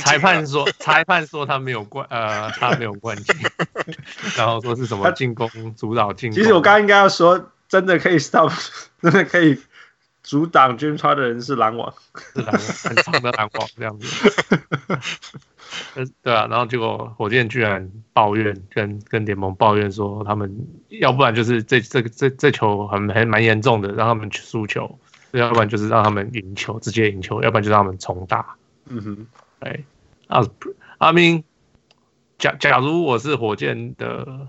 裁判说 裁判说他没有冠，呃，他没有冠军，然后说是什么进攻主导进攻。
其实我刚刚应该要说，真的可以 stop，真的可以阻挡 James Harden 的人是篮网，
是篮网，很长的篮网这样子。对啊，然后结果火箭居然抱怨，跟跟联盟抱怨说，他们要不然就是这这个这这球很很蛮严重的，让他们去输球。要不然就是让他们赢球，直接赢球；要不然就让他们重打。
嗯哼，
哎，啊，I mean，假假如我是火箭的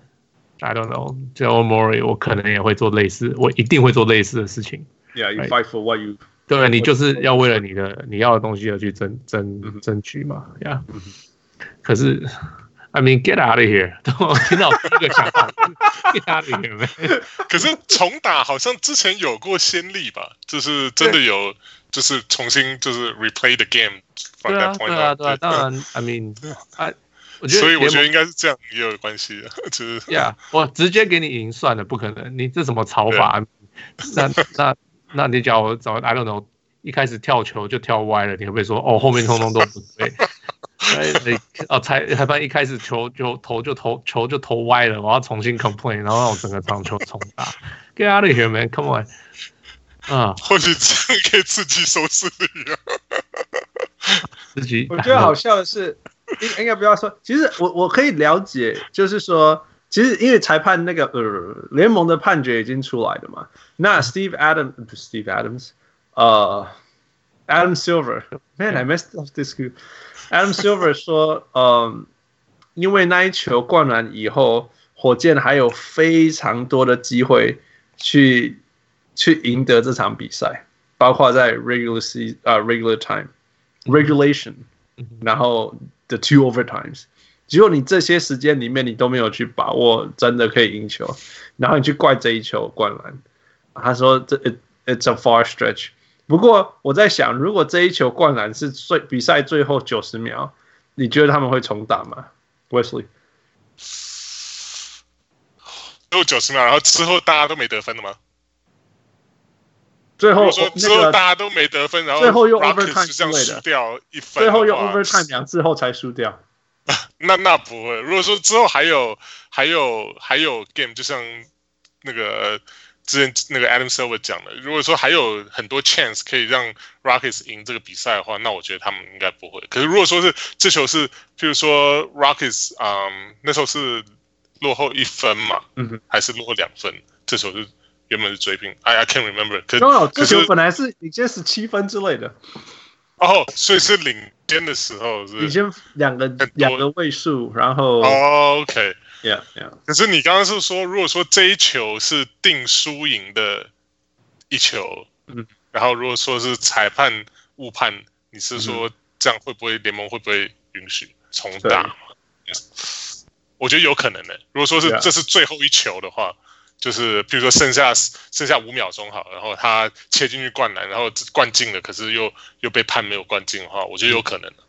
，I don't know，Daryl Morey，我可能也会做类似，我一定会做类似的事情。
Yeah，you fight for what you。
对，你就是要为了你的你要的东西而去争争争取嘛，Yeah。可是。I mean, get out of here！我听到第一个想法，get out of here。
可是重打好像之前有过先例吧？就是真的有，就是重新就是 replay the game。
对啊，对啊，对啊。当然，I mean，啊，我觉得，
所以我觉得应该是这样也有关系的，就是。
Yeah，我直接给你赢算了，不可能。你这什么炒法？那那那你叫我找 I don't know，一开始跳球就跳歪了，你会不会说哦，后面通通都不对？哎，哦，裁裁判一开始球就投就投球就投歪了，我要重新 complain，然后让我整个场球重打。Get out of here, man! Come on！啊，
或许这样可以刺激收视率啊。
刺激。
我觉得好笑的是，应应该不要说。其实我我可以了解，就是说，其实因为裁判那个呃联盟的判决已经出来了嘛。那 Steve Adams 不是 Steve Adams，呃，Adam Silver，Man, I messed up this group. Adam Silver 说：“嗯，因为那一球灌篮以后，火箭还有非常多的机会去去赢得这场比赛，包括在 regular season 啊 regular time regulation，然后 the two overtimes。只有你这些时间里面你都没有去把握，真的可以赢球，然后你去怪这一球灌篮。他说这 it, it's a far stretch。”不过我在想，如果这一球灌篮是最比赛最后九十秒，你觉得他们会重打吗？Wesley，
最后九十秒，然后之后大家都没得分了吗？
最后
说之后大家都没得分，然后
最后又 overtime 这样输
掉一分，
最后又 overtime 两次后才输掉。
那那不会，如果说之后还有还有还有 game，就像那个。之前那个 Adam Silver 讲的，如果说还有很多 chance 可以让 Rockets 赢这个比赛的话，那我觉得他们应该不会。可是如果说是这球是，譬如说 Rockets，嗯，那时候是落后一分嘛，嗯哼，还是落后两分？这球是原本是追平，I I can't remember 可。
可是这球本来是领先十七分之类的。
哦，所以是领先的时候是，是
领先两个两个位数，然后。
Oh, OK。
Yeah, yeah.
可是你刚刚是说，如果说这一球是定输赢的一球，嗯，然后如果说是裁判误判，你是说这样会不会联盟会不会允许重打.我觉得有可能的。如果说是这是最后一球的话，就是比如说剩下剩下五秒钟好，然后他切进去灌篮，然后灌进了，可是又又被判没有灌进的话，我觉得有可能的。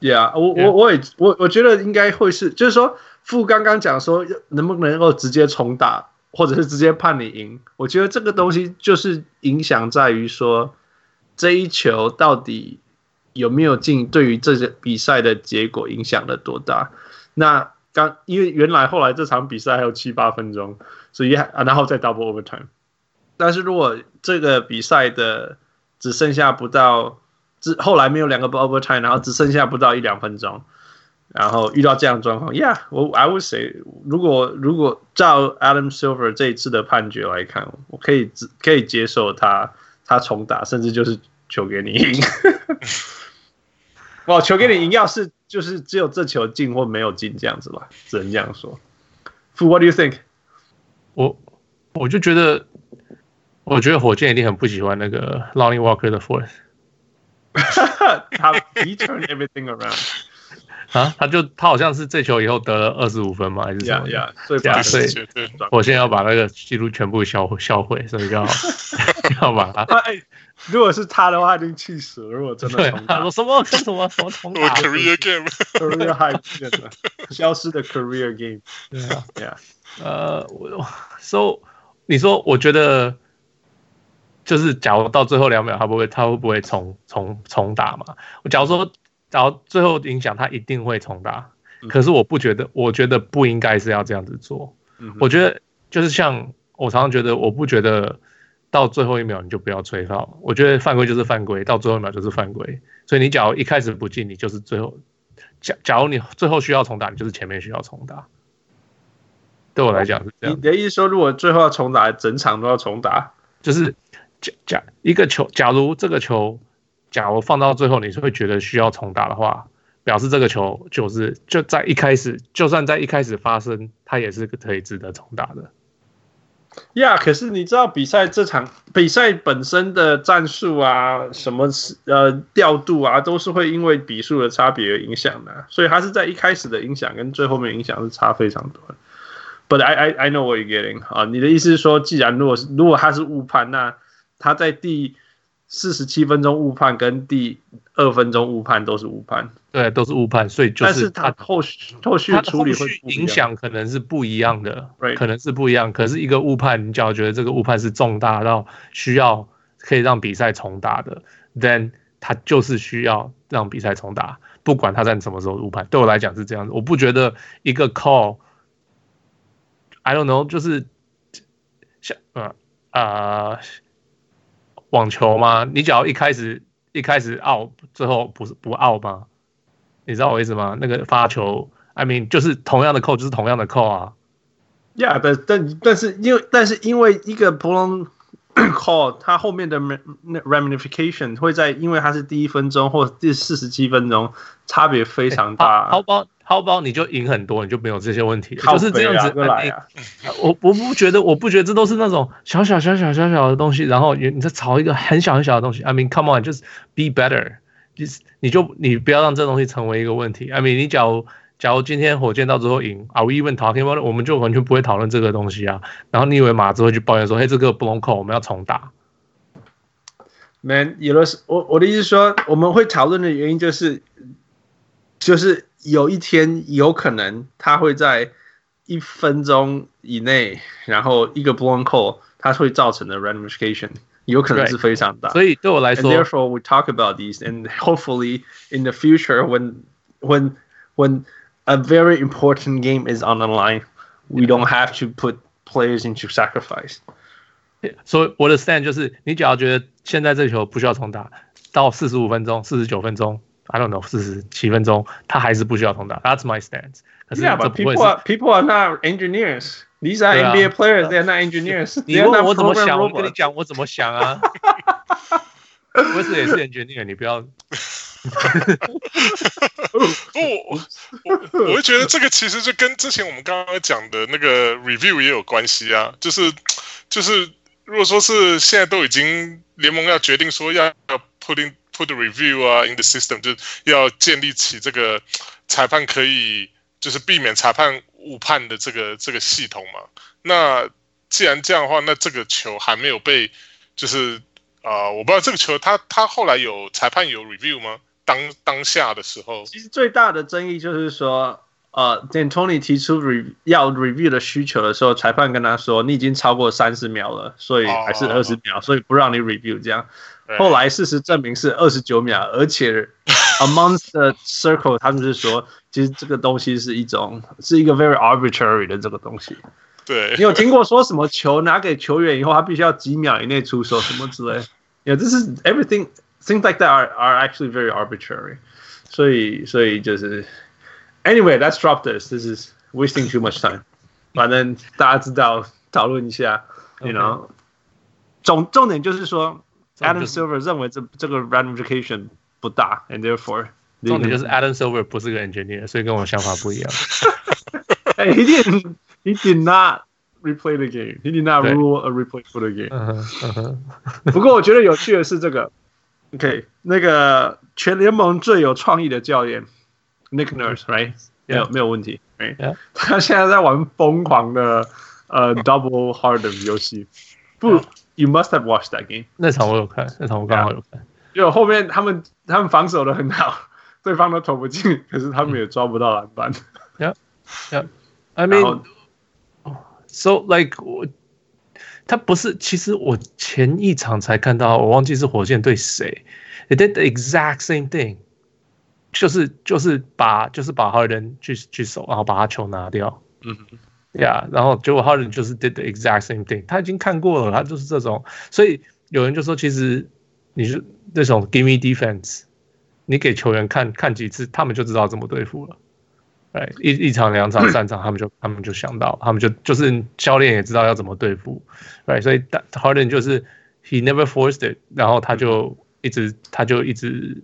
Yeah，我我我也我我觉得应该会是，就是说。傅刚刚讲说，能不能够直接重打，或者是直接判你赢？我觉得这个东西就是影响在于说，这一球到底有没有进，对于这些比赛的结果影响了多大？那刚因为原来后来这场比赛还有七八分钟，所以然后再 double overtime。但是如果这个比赛的只剩下不到，之后来没有两个 overtime，然后只剩下不到一两分钟。然后遇到这样的状况，Yeah，我 I would say，如果如果照 Adam Silver 这一次的判决来看，我可以只可以接受他他重打，甚至就是球给你赢。哇，球给你赢，要是就是只有这球进或没有进这样子吧，只能这样说。f What do you think？
我我就觉得，我觉得火箭一定很不喜欢那个 Lonnie Walker 的 Fourth。
他 he turned everything around。
啊，他就他好像是这球以后得了二十五分嘛？还是什么？
呀，所以
我现在要把那个记录全部销销毁，所以要 要把他。
哎，如果是他的话，已经气死了。如果真的重打，
我什么什么什么重打
？Career game，Career
high，消失的 Career game。
对啊。呃，我 so 你说，我觉得就是，假如到最后两秒，他不会，他会不会重重重打嘛？我假如说。然后最后影响他一定会重打，可是我不觉得，我觉得不应该是要这样子做。我觉得就是像我常常觉得，我不觉得到最后一秒你就不要吹哨。我觉得犯规就是犯规，到最后一秒就是犯规。所以你假如一开始不进，你就是最后假假如你最后需要重打，你就是前面需要重打。对我来讲是这样。
你的意思说，如果最后要重打，整场都要重打，
就是假假一个球，假如这个球。假如放到最后，你是会觉得需要重打的话，表示这个球就是就在一开始，就算在一开始发生，它也是可以值得重打的。
呀，可是你知道比赛这场比赛本身的战术啊，什么呃调度啊，都是会因为比数的差别而影响的，所以它是在一开始的影响跟最后面影响是差非常多的。But I I I know what you're getting 啊，你的意思是说，既然如果是如果他是误判，那他在第。四十七分钟误判跟第二分钟误判都是误判，
对，都是误判，所以就是
但是他后续后续处理会
影响可能是不一样的，可能是不一样。可是一个误判，你只要觉得这个误判是重大到需要可以让比赛重打的，then 他就是需要让比赛重打，不管他在什么时候误判。对我来讲是这样子，我不觉得一个 call，I don't know，就是像呃啊。网球吗？你只要一开始一开始拗最后不是不 out 吗？你知道我意思吗？那个发球，I mean，就是同样的扣，就是同样的扣啊。
Yeah，但但但是因为但是因为一个普通 call，它后面的 ramification 会在，因为它是第一分钟或第四十七分钟，差别非常大。
好吧。掏包你就赢很多，你就没有这些问题，就是这样子。我我不觉得，我不觉得这都是那种小小小小小小的东西，然后你你在炒一个很小很小的东西。I mean, come on, just be better. 就是你就你不要让这东西成为一个问题。I mean，你假如假如今天火箭到最后赢，Are we even talking about？我们就完全不会讨论这个东西啊。然后你以为马子会去抱怨说，嘿，这个不能扣，我们要重打。
Man，有的是我我的意思说，我们会讨论的原因就是就是。有一天有可能他会在一分钟以内，然后一个 blown call，它会造成的 ramification 有可能是非常大。
所以对我来
说 therefore we talk about these and hopefully in the future when when when a very important game is on the line, we don't have to put players into sacrifice.
所以我的 stand 就是，你只要觉得现在这球不需要重打，到四十五分钟、四十九分钟。I don't know，四十七分钟，他还是不需要重打。That's my stance。可是
yeah, but people are people are not engineers. These are NBA players. They are not engineers.
你问我怎么想，我跟你讲我怎么想啊。我是也是 engineer，你不要。
不，我我会觉得这个其实就跟之前我们刚刚讲的那个 review 也有关系啊。就是就是，如果说是现在都已经联盟要决定说要要 putting。put the review 啊，in the system 就要建立起这个裁判可以就是避免裁判误判的这个这个系统嘛。那既然这样的话，那这个球还没有被就是啊、我不知道这个球他他后来有裁判有 review 吗？当当下的时候，
其实最大的争议就是说，呃，D'Antoni 提出 re 要 review 的需求的时候，裁判跟他说，你已经超过三十秒了，所以还是二十秒，所以不让你 review 这样。后来事实证明是二十九秒，而且 amongst the circle，他们是说，其实这个东西是一种，是一个 very arbitrary 的这个东西。
对，
你有听过说什么球拿给球员以后，他必须要几秒以内出手什么之类？Yeah, this is everything. Things like that are are actually very arbitrary. 所以，所以就是，anyway, let's drop this. This is wasting too much time. 反正大家知道，讨论一下，you know，重重点就是说。Adam Silver 认为这这个 ramification 不大，and therefore
重点就是 Adam Silver 不是个 engineer，所以跟我想法不一样。
hey, he didn't, he did not replay the game. He did not rule a replay for the game. 不过我觉得有趣的是这个， OK，那个全联盟最有创意的教练 Nick Nurse，right？没有没有问题，right？他现在在玩疯狂的呃 Double Harden 游戏。不，You must have watched that game。
那场我有看，那场我刚好有看。
就后面他们他们防守的很好，对方都投不进，可是他们也抓不到篮板。
Yeah，yeah，I mean，so like 我。他不是，其实我前一场才看到，我忘记是火箭对谁，They did the exact same thing，就是就是把就是把 Harden 去去守，然后把他球拿掉，嗯，Yeah，然后结果 Harden 就是 did the exact same thing，他已经看过了，他就是这种，所以有人就说，其实你是那种 give me defense，你给球员看看几次，他们就知道怎么对付了。哎，一一场、两场、三场，他们就他们就想到，他们就就是教练也知道要怎么对付，对，所以 Harden 就是 he never forced it，然后他就一直他就一直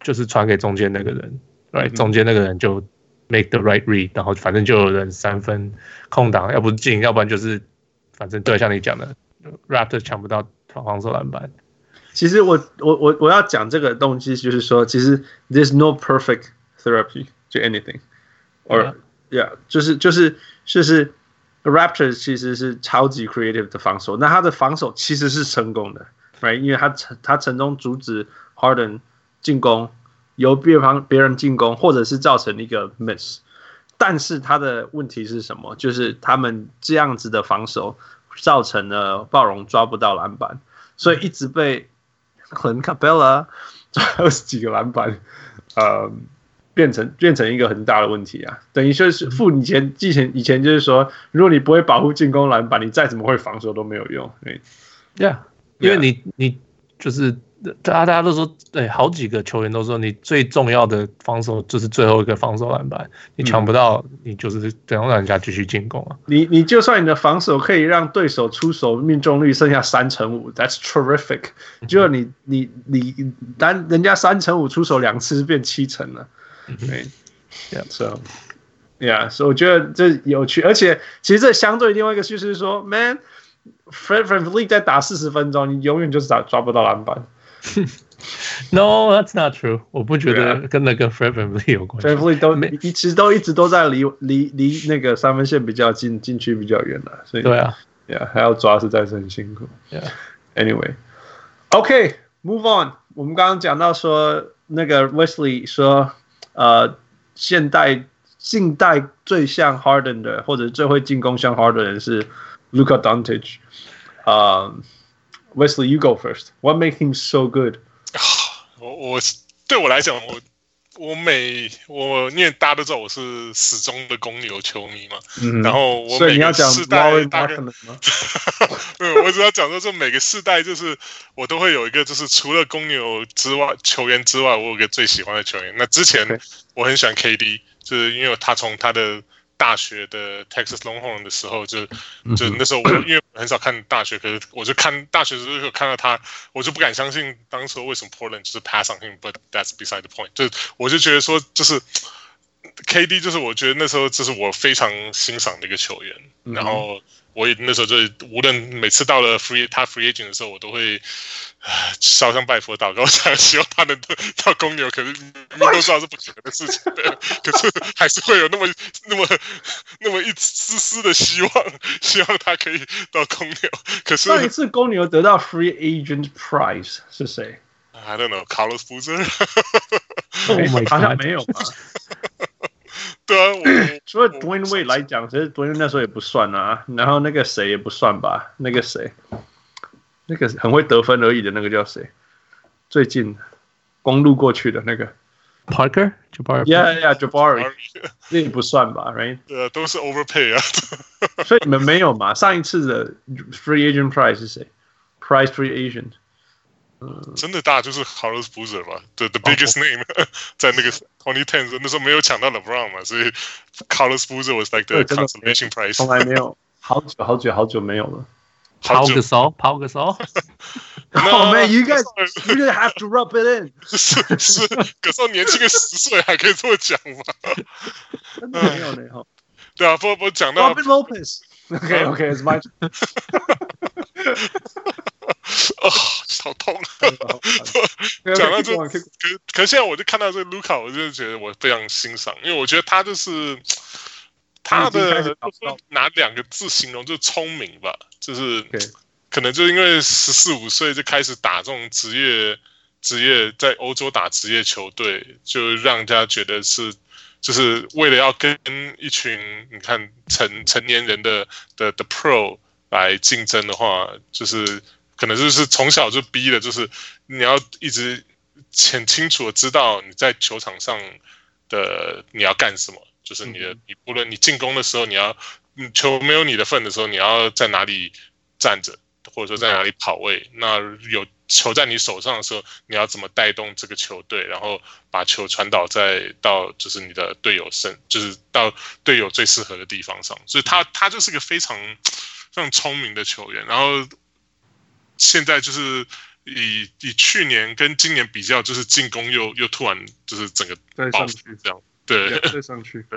就是传给中间那个人，对，中间那个人就 make the right read，然后反正就有人三分空档，要不进，要不然就是反正对，像你讲的，Raptor 抢不到防守篮板。
其实我我我我要讲这个东西，就是说，其实 there's no perfect therapy to anything。Or yeah，就是就是就是 Raptors 其实是超级 creative 的防守，那他的防守其实是成功的，right？因为他成他成功阻止 Harden 进攻，由别方别人进攻，或者是造成一个 miss。但是他的问题是什么？就是他们这样子的防守造成了暴龙抓不到篮板，所以一直被 Clint Capella 抓二十几个篮板，呃。变成变成一个很大的问题啊！等于就是付你前，之前以前就是说，如果你不会保护进攻篮板，你再怎么会防守都没有用。对
，Yeah，因为你你就是大家大家都说，对，好几个球员都说，你最重要的防守就是最后一个防守篮板，你抢不到，你就是等让人家继续进攻啊。
你你就算你的防守可以让对手出手命中率剩下三成五，That's terrific。就你你你单人家三成五出手两次变七成了。对，Yeah，so yeah，so 我觉得这有趣，而且其实这相对另外一个叙事是说，Man，Fred VanVleet 在打四十分钟，你永远就是打抓不到篮板。
No，that's not true。我不觉得跟那个 Fred VanVleet 有关系。
VanVleet 都一其实都一直都在离离离那个三分线比较近，禁区比较远了，所以
对啊
，Yeah，还要抓实在是很辛苦。Yeah，Anyway，OK，Move on。我们刚刚讲到说那个 Wesley 说。呃，现代近代最像 Harden 的，或者最会进攻像 Harden 的人是 Luca dante um wesley you go first. What makes him so good？
我我对我来讲，我我每我因为大家都知道我是始终的公牛球迷嘛，嗯、然后我每个世代大概，对，我只要讲说，这每个世代就是我都会有一个，就是除了公牛之外球员之外，我有一个最喜欢的球员。那之前我很喜欢 KD，就是因为他从他的。大学的 Texas Longhorn 的时候，就就那时候我因为很少看大学，可是我就看大学的时候看到他，我就不敢相信当时为什么 Portland 就是 pass on him，but that's beside the point。就我就觉得说，就是 KD，就是我觉得那时候这是我非常欣赏的一个球员，然后。我也那时候就无论每次到了 free 他 free agent 的时候，我都会烧香拜佛祷告，想希望他能到公牛。可是你们都知道是不可能的事情，可是还是会有那么那么那么一丝丝的希望，希望他可以到公牛。可是
上一次公牛得到 free agent prize 是谁
？I don't know, Carlos Boozer。
好像没有吧。
对啊，我
除了 Dwyane Wade 来讲，其实 Dwyane 那时候也不算啊。然后那个谁也不算吧？那个谁，那个很会得分而已的那个叫谁？最近公路过去的那个
Parker，Jabari，Yeah
Yeah，Jabari，那也不算吧？Right？
对啊，都是 overpay 啊。
所以你们没有嘛？上一次的 Free Agent Price 是谁？Price Free Agent。
真的大就是 Carlos Boozer 吧，the the biggest name，在那个 twenty ten 那时候没有抢到 LeBron 嘛，所以 Carlos Boozer was like the consolation prize。
从来没有，好久好久好久没有了。
Pau Gasol，Pau
Gasol。Oh man, you guys, you just have to rub it in。
是是，可是年轻个十岁还可以这么讲吗？
真的没有呢哈。
对啊，不不讲到
Robin Lopez。OK OK, it's my。
啊，好痛！讲到这，可可现在我就看到这个卢卡，我就觉得我非常欣赏，因为我觉得他就是 他的就是拿两个字形容，就是聪明吧，就是可能就因为十四五岁就开始打这种职业职业，在欧洲打职业球队，就让人家觉得是就是为了要跟一群你看成成年人的的的 pro 来竞争的话，就是。可能就是从小就逼的，就是你要一直很清楚的知道你在球场上的你要干什么，就是你的你无论你进攻的时候，你要球没有你的份的时候，你要在哪里站着，或者说在哪里跑位。那有球在你手上的时候，你要怎么带动这个球队，然后把球传导在到就是你的队友身，就是到队友最适合的地方上。所以他他就是个非常非常聪明的球员，然后。现在就是以以去年跟今年比较，就是进攻又又突然就是整个爆发这样，对，
再上去。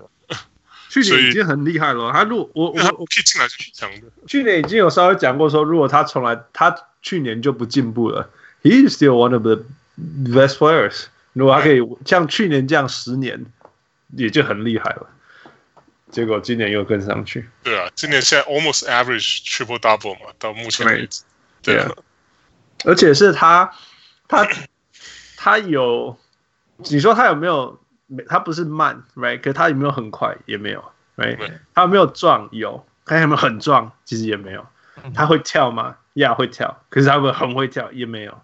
去年已经很厉害了，他如果我我
我可以进来就挺强的。
去年已经有稍微讲过说，如果他从来他去年就不进步了，He is still one of the best players。如果他可以像去年这样十年，也就很厉害了。结果今年又跟上去。
对啊，今年现在 almost average triple double 嘛，到目前为止。对啊，
而且是他，他，他有，你说他有没有？他不是慢，right？可他有没有很快？也没有，right？他有没有撞？有，他有没有很壮？其实也没有。他会跳吗？呀，会跳。可是他们很会跳？也没有。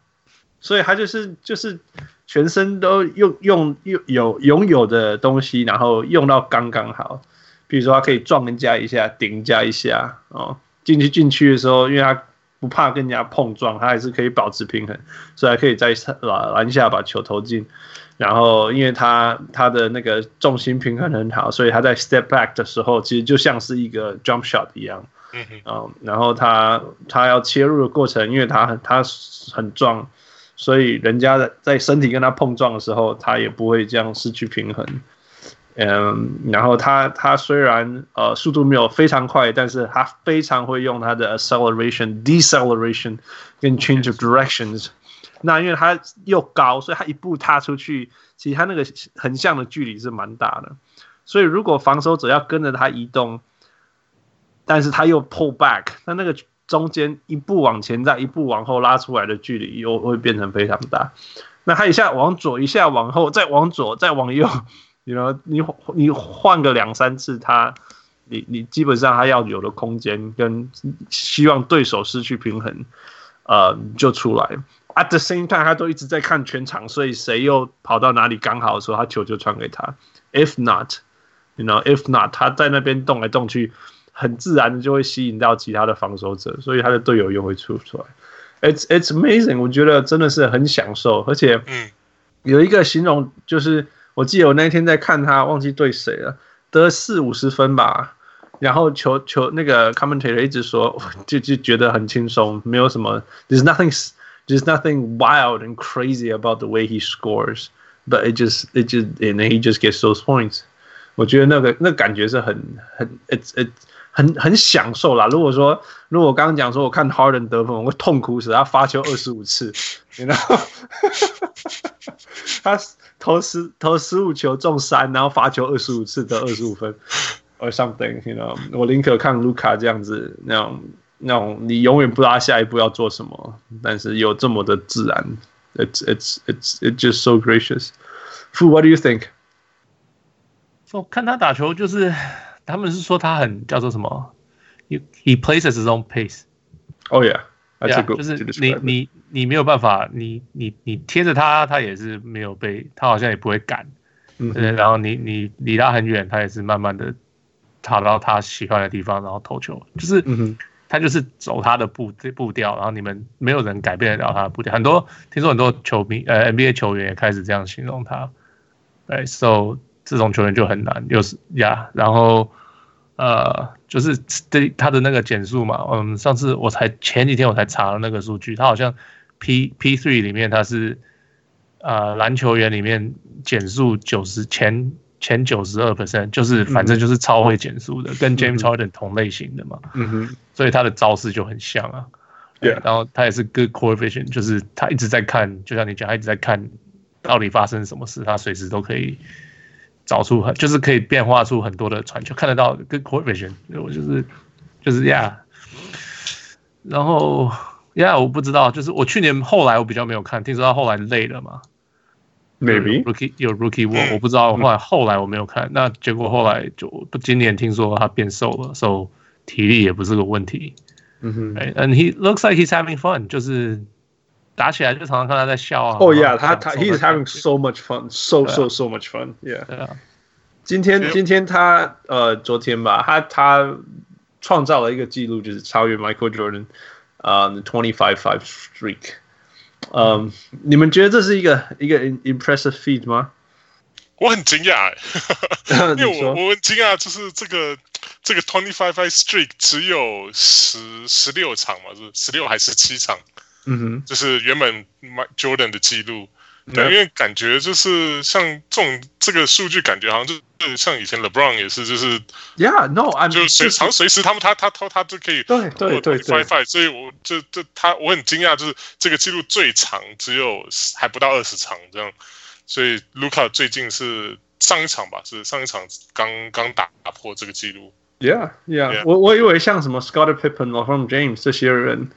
所以他就是就是全身都用用用有拥有的东西，然后用到刚刚好。比如说他可以撞人家一下，顶人家一下哦。进去进去的时候，因为他。不怕跟人家碰撞，他还是可以保持平衡，所以还可以在篮篮下把球投进。然后，因为他他的那个重心平衡很好，所以他在 step back 的时候，其实就像是一个 jump shot 一样。嗯嗯。然后他他要切入的过程，因为他很他很壮，所以人家在身体跟他碰撞的时候，他也不会这样失去平衡。嗯，然后他他虽然呃速度没有非常快，但是他非常会用他的 acceleration、deceleration 跟 change of directions。那因为他又高，所以他一步踏出去，其实他那个横向的距离是蛮大的。所以如果防守者要跟着他移动，但是他又 pull back，那那个中间一步往前再一步往后拉出来的距离又会变成非常大。那他一下往左，一下往后，再往左，再往右。You know, 你你换个两三次他，他你你基本上他要有的空间跟希望对手失去平衡，呃，就出来。At the same time，他都一直在看全场，所以谁又跑到哪里刚好的时候，他球就传给他。If not，you know，if not，他在那边动来动去，很自然的就会吸引到其他的防守者，所以他的队友又会出出来。It's it's amazing，我觉得真的是很享受，而且有一个形容就是。我记得我那天在看他，忘记对谁了，得四五十分吧。然后球球那个 commentator 一直说，就就觉得很轻松，没有什么。There's nothing, there's nothing wild and crazy about the way he scores, but it just, it just, and then he just gets those points. 我觉得那个那感觉是很很，it's it's 很很享受啦。如果说如果我刚刚讲说我看 Harden 得分，我会痛苦死，他发球二十五次，然后 他。投十投十五球中三，然后罚球二十五次得二十五分，or something，you know，我宁可看卢卡这样子，那种那种你永远不知道他下一步要做什么，但是有这么的自然，it's it's it's it's just so gracious。Fu，what do you think？
我看他打球就是，他们是说他很叫做什么？He he plays his own pace。
Oh yeah。
Yeah, 就是你你你没有办法，你你你贴着他，他也是没有被，他好像也不会赶，嗯，然后你你离他很远，他也是慢慢的跑到他喜欢的地方，然后投球，就是，他就是走他的步步调，然后你们没有人改变得了他的步调。很多听说很多球迷呃 NBA 球员也开始这样形容他，哎，so 这种球员就很难，又是呀，然后。呃，就是对他的那个减速嘛，嗯，上次我才前几天我才查了那个数据，他好像 P P three 里面他是呃篮球员里面减速九十前前九十二 percent，就是反正就是超会减速的，嗯、跟 James Harden 同类型的嘛，嗯哼，所以他的招式就很像啊。
对，
然后他也是 good core vision，就是他一直在看，就像你讲，他一直在看到底发生什么事，他随时都可以找出很，就是可以变化出很多的传球，看得到 good core vision，我就是就是呀。然后呀，我不知道，就是我去年后来我比较没有看，听说他后来累了嘛。
Maybe
rookie 有 rookie wall，我不知道。后来后来我没有看，那结果后来就不，今年听说他变瘦了，所以体力也不是个问题。嗯哼，And he looks like he's having fun，就是打起来就常常看他在笑啊。
Oh yeah，他他 he's having so much fun，so so so much fun，yeah。对啊。今天今天他呃昨天吧，他他创造了一个记录，就是超越 Michael Jordan 啊 twenty five five streak。嗯，um, 你们觉得这是一个一个 impressive feat 吗？
我很惊讶、欸，因为我我很惊讶，就是这个这个 twenty five five streak 只有十十六场嘛，是十六还是七场？嗯哼，就是原本 Jordan 的记录。对，因为感觉就是像这种这个数据，感觉好像就是像以前 LeBron 也是，就是
Yeah, No, I
就随常随时他们他他他他就可以
对对对对，
所以我就就他我很惊讶，就是这个记录最长只有还不到二十场这样，所以 Luka 最近是上一场吧，是上一场刚刚打破这个记录。
Yeah，Yeah，我我以为像什么 Scottie Pippen、LeBron James 这些人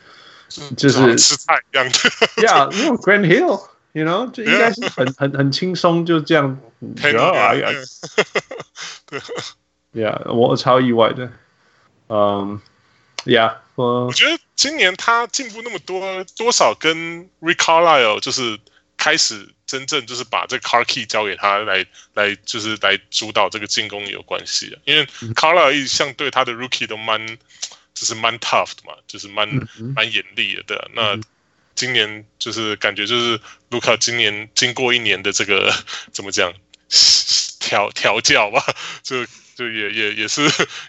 就是
吃菜一样的，
Yeah，因为 Grand Hill。You know，就应该是很很很轻松，就这样。Yeah，我超意外的。嗯，Yeah，
我觉得今年他进步那么多，多少跟 Rick Carlisle 就是开始真正就是把这个 car key 交给他来来就是来主导这个进攻有关系啊。因为 Carlisle 一向对他的 rookie 都蛮就是蛮 tough 的嘛，就是蛮蛮严厉的，对啊，那。今年就是感觉就是卢卡今年经过一年的这个怎么讲调调教吧，就就也也也是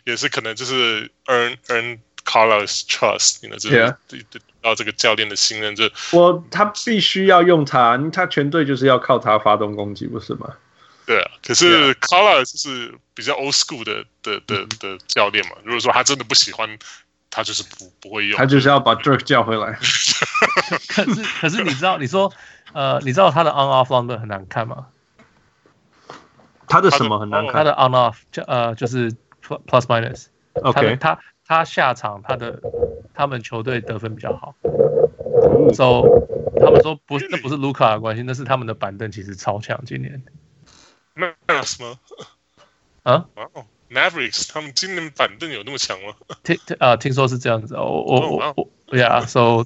也是可能就是 earn earn Carlos trust，你知道就是得到这个教练的信任。就
我他必须要用他，他全队就是要靠他发动攻击，不是吗？
对啊，可是 Carlos 就是比较 old school 的的的的教练嘛。如果说他真的不喜欢。他就是不不会用，
他就是要把 Dirk 叫回来。
可是可是你知道，你说呃，你知道他的 on off number 很难看吗？
他的什么很难看？
他的 on off 就呃就是 plus minus。OK，他他下场他的他们球队得分比较好。So 他们说不，那不是卢卡的关系，那是他们的板凳其实超强，今年。
那那什么？啊？Mavericks 他们今年板凳有那么强吗？
听啊，听说是这样子。我我我我，Yeah，So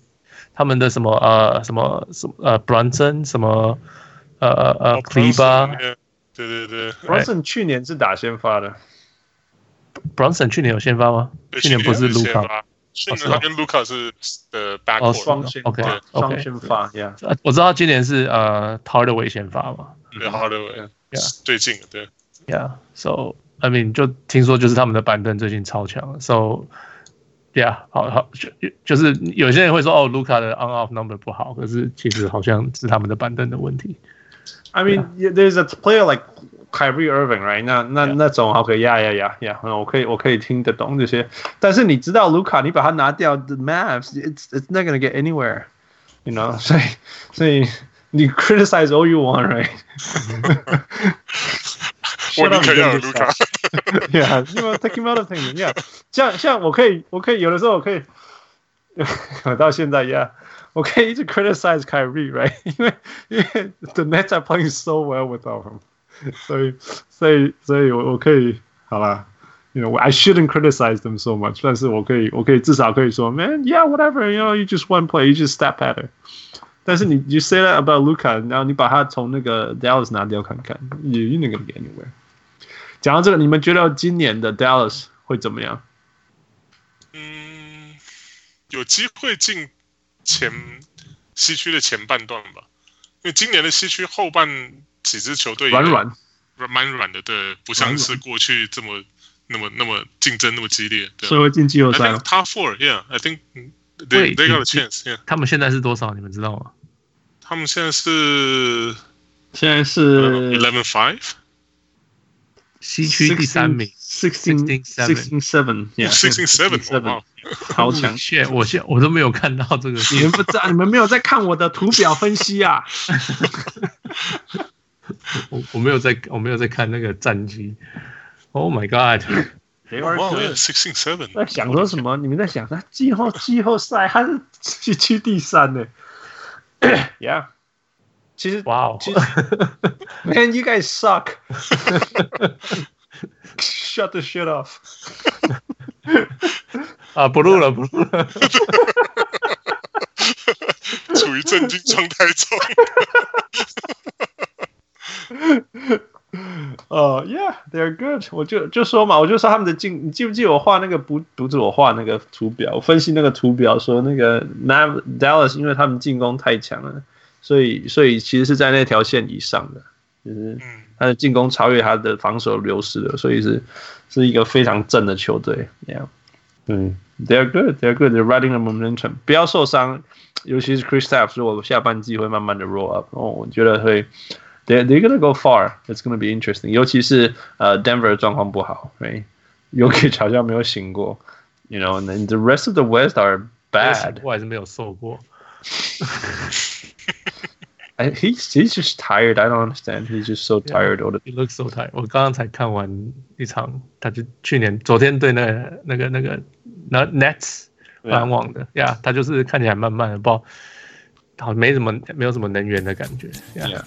他们的什么呃什么什么呃 Brunson 什么呃呃 Kleber，
对对对
，Brunson 去年是打先发的。
Brunson 去年有先发吗？去年不是卢卡，
去年他跟卢卡是的 backcourt，
双先 OK 双先发，Yeah，
我知道今年是呃 Hardaway 先发嘛，
对 Hardaway，Yeah，最近对
，Yeah，So。I mean，就听说就是他们的板凳最近超强，So yeah，好好就就是有些人会说哦，卢卡的 on off number 不好，可是其实好像是他们的板凳的问题。
I mean, yeah. there's a player like Kyrie Irving, right? 那那那种 OK，yeah yeah yeah yeah，我可以我可以听得懂这些，但是你知道卢卡，你把他拿掉，the Mavs，it's it's not gonna get anywhere，you know？所以所以 你 criticize all you want, right？
我宁可要卢卡。
Yeah，take him out of things。Yeah，像像我可以，我可以有的时候我可以，我到现在，Yeah，我可以一直 criticize Kyrie，right？因为因为 the Nets are playing so well without him，所以所以所以我我可以好啦，You know，I shouldn't criticize them so much，但是我可以我可以至少可以说，Man，Yeah，whatever，You know，you just one play，you just step at it。 但是你 you say that about Luca，然后你把他从那个 Dallas 拿掉看看，you not gonna get anywhere。讲到这个，你们觉得今年的 Dallas 会怎么样？
嗯，有机会进前西区的前半段吧。因为今年的西区后半几支球队
软软，
蛮软的，对，不像是过去这么那么那么竞争那么激烈。
所以会进季后赛。
Top four，yeah，I think they they got a chance。
他们现在是多少？你们知道吗？
他们现在是
现在是
eleven five。
西区第三名
，sixteen sixteen seven，yeah，sixteen
seven seven，
好强！
谢，我现我都没有看到这个，
你们不知道，你们没有在看我的图表分析啊。
我我没有在，我没有在看那个战绩。Oh my god！They
are. Sixteen seven。
在想说什么？你们在想他季后季后赛还是区区第三呢？Yeah。其实，
哇哦
！Man, you guys suck. Shut the shit off.
啊，不录了，不录了。
处于震惊状态中。
哦、uh,，Yeah，they're good 我。就就说嘛，我就说他们的进，你记不记得我画那个不不是我画那个图表，我分析那个图表说那个 Nav Dallas，因为他们进攻太强了。所以，所以其实是在那条线以上的，就是他的进攻超越他的防守流失了，所以是是一个非常正的球队。Yeah，嗯，They're good, they're good, they're riding the momentum。不要受伤，尤其是 Chris Taps，如果下半季会慢慢的 roll up，哦，我觉得会 ，They they're gonna go far. It's gonna be interesting。尤其是呃 Denver 的状况不好，Right？Jokic 好像没有醒过，You know，and the rest of the West are bad。
我还是没有受过。
I, he's he's just tired. I don't understand. He's just so tired.
Yeah, he looks so tired. 我刚刚才看完一场，他就去年昨天对那个那个那个那 Nets 篮网的呀，yeah, 他就是看起来慢慢的，不知道好像没什么没有什么能源的感觉。Yeah, yeah.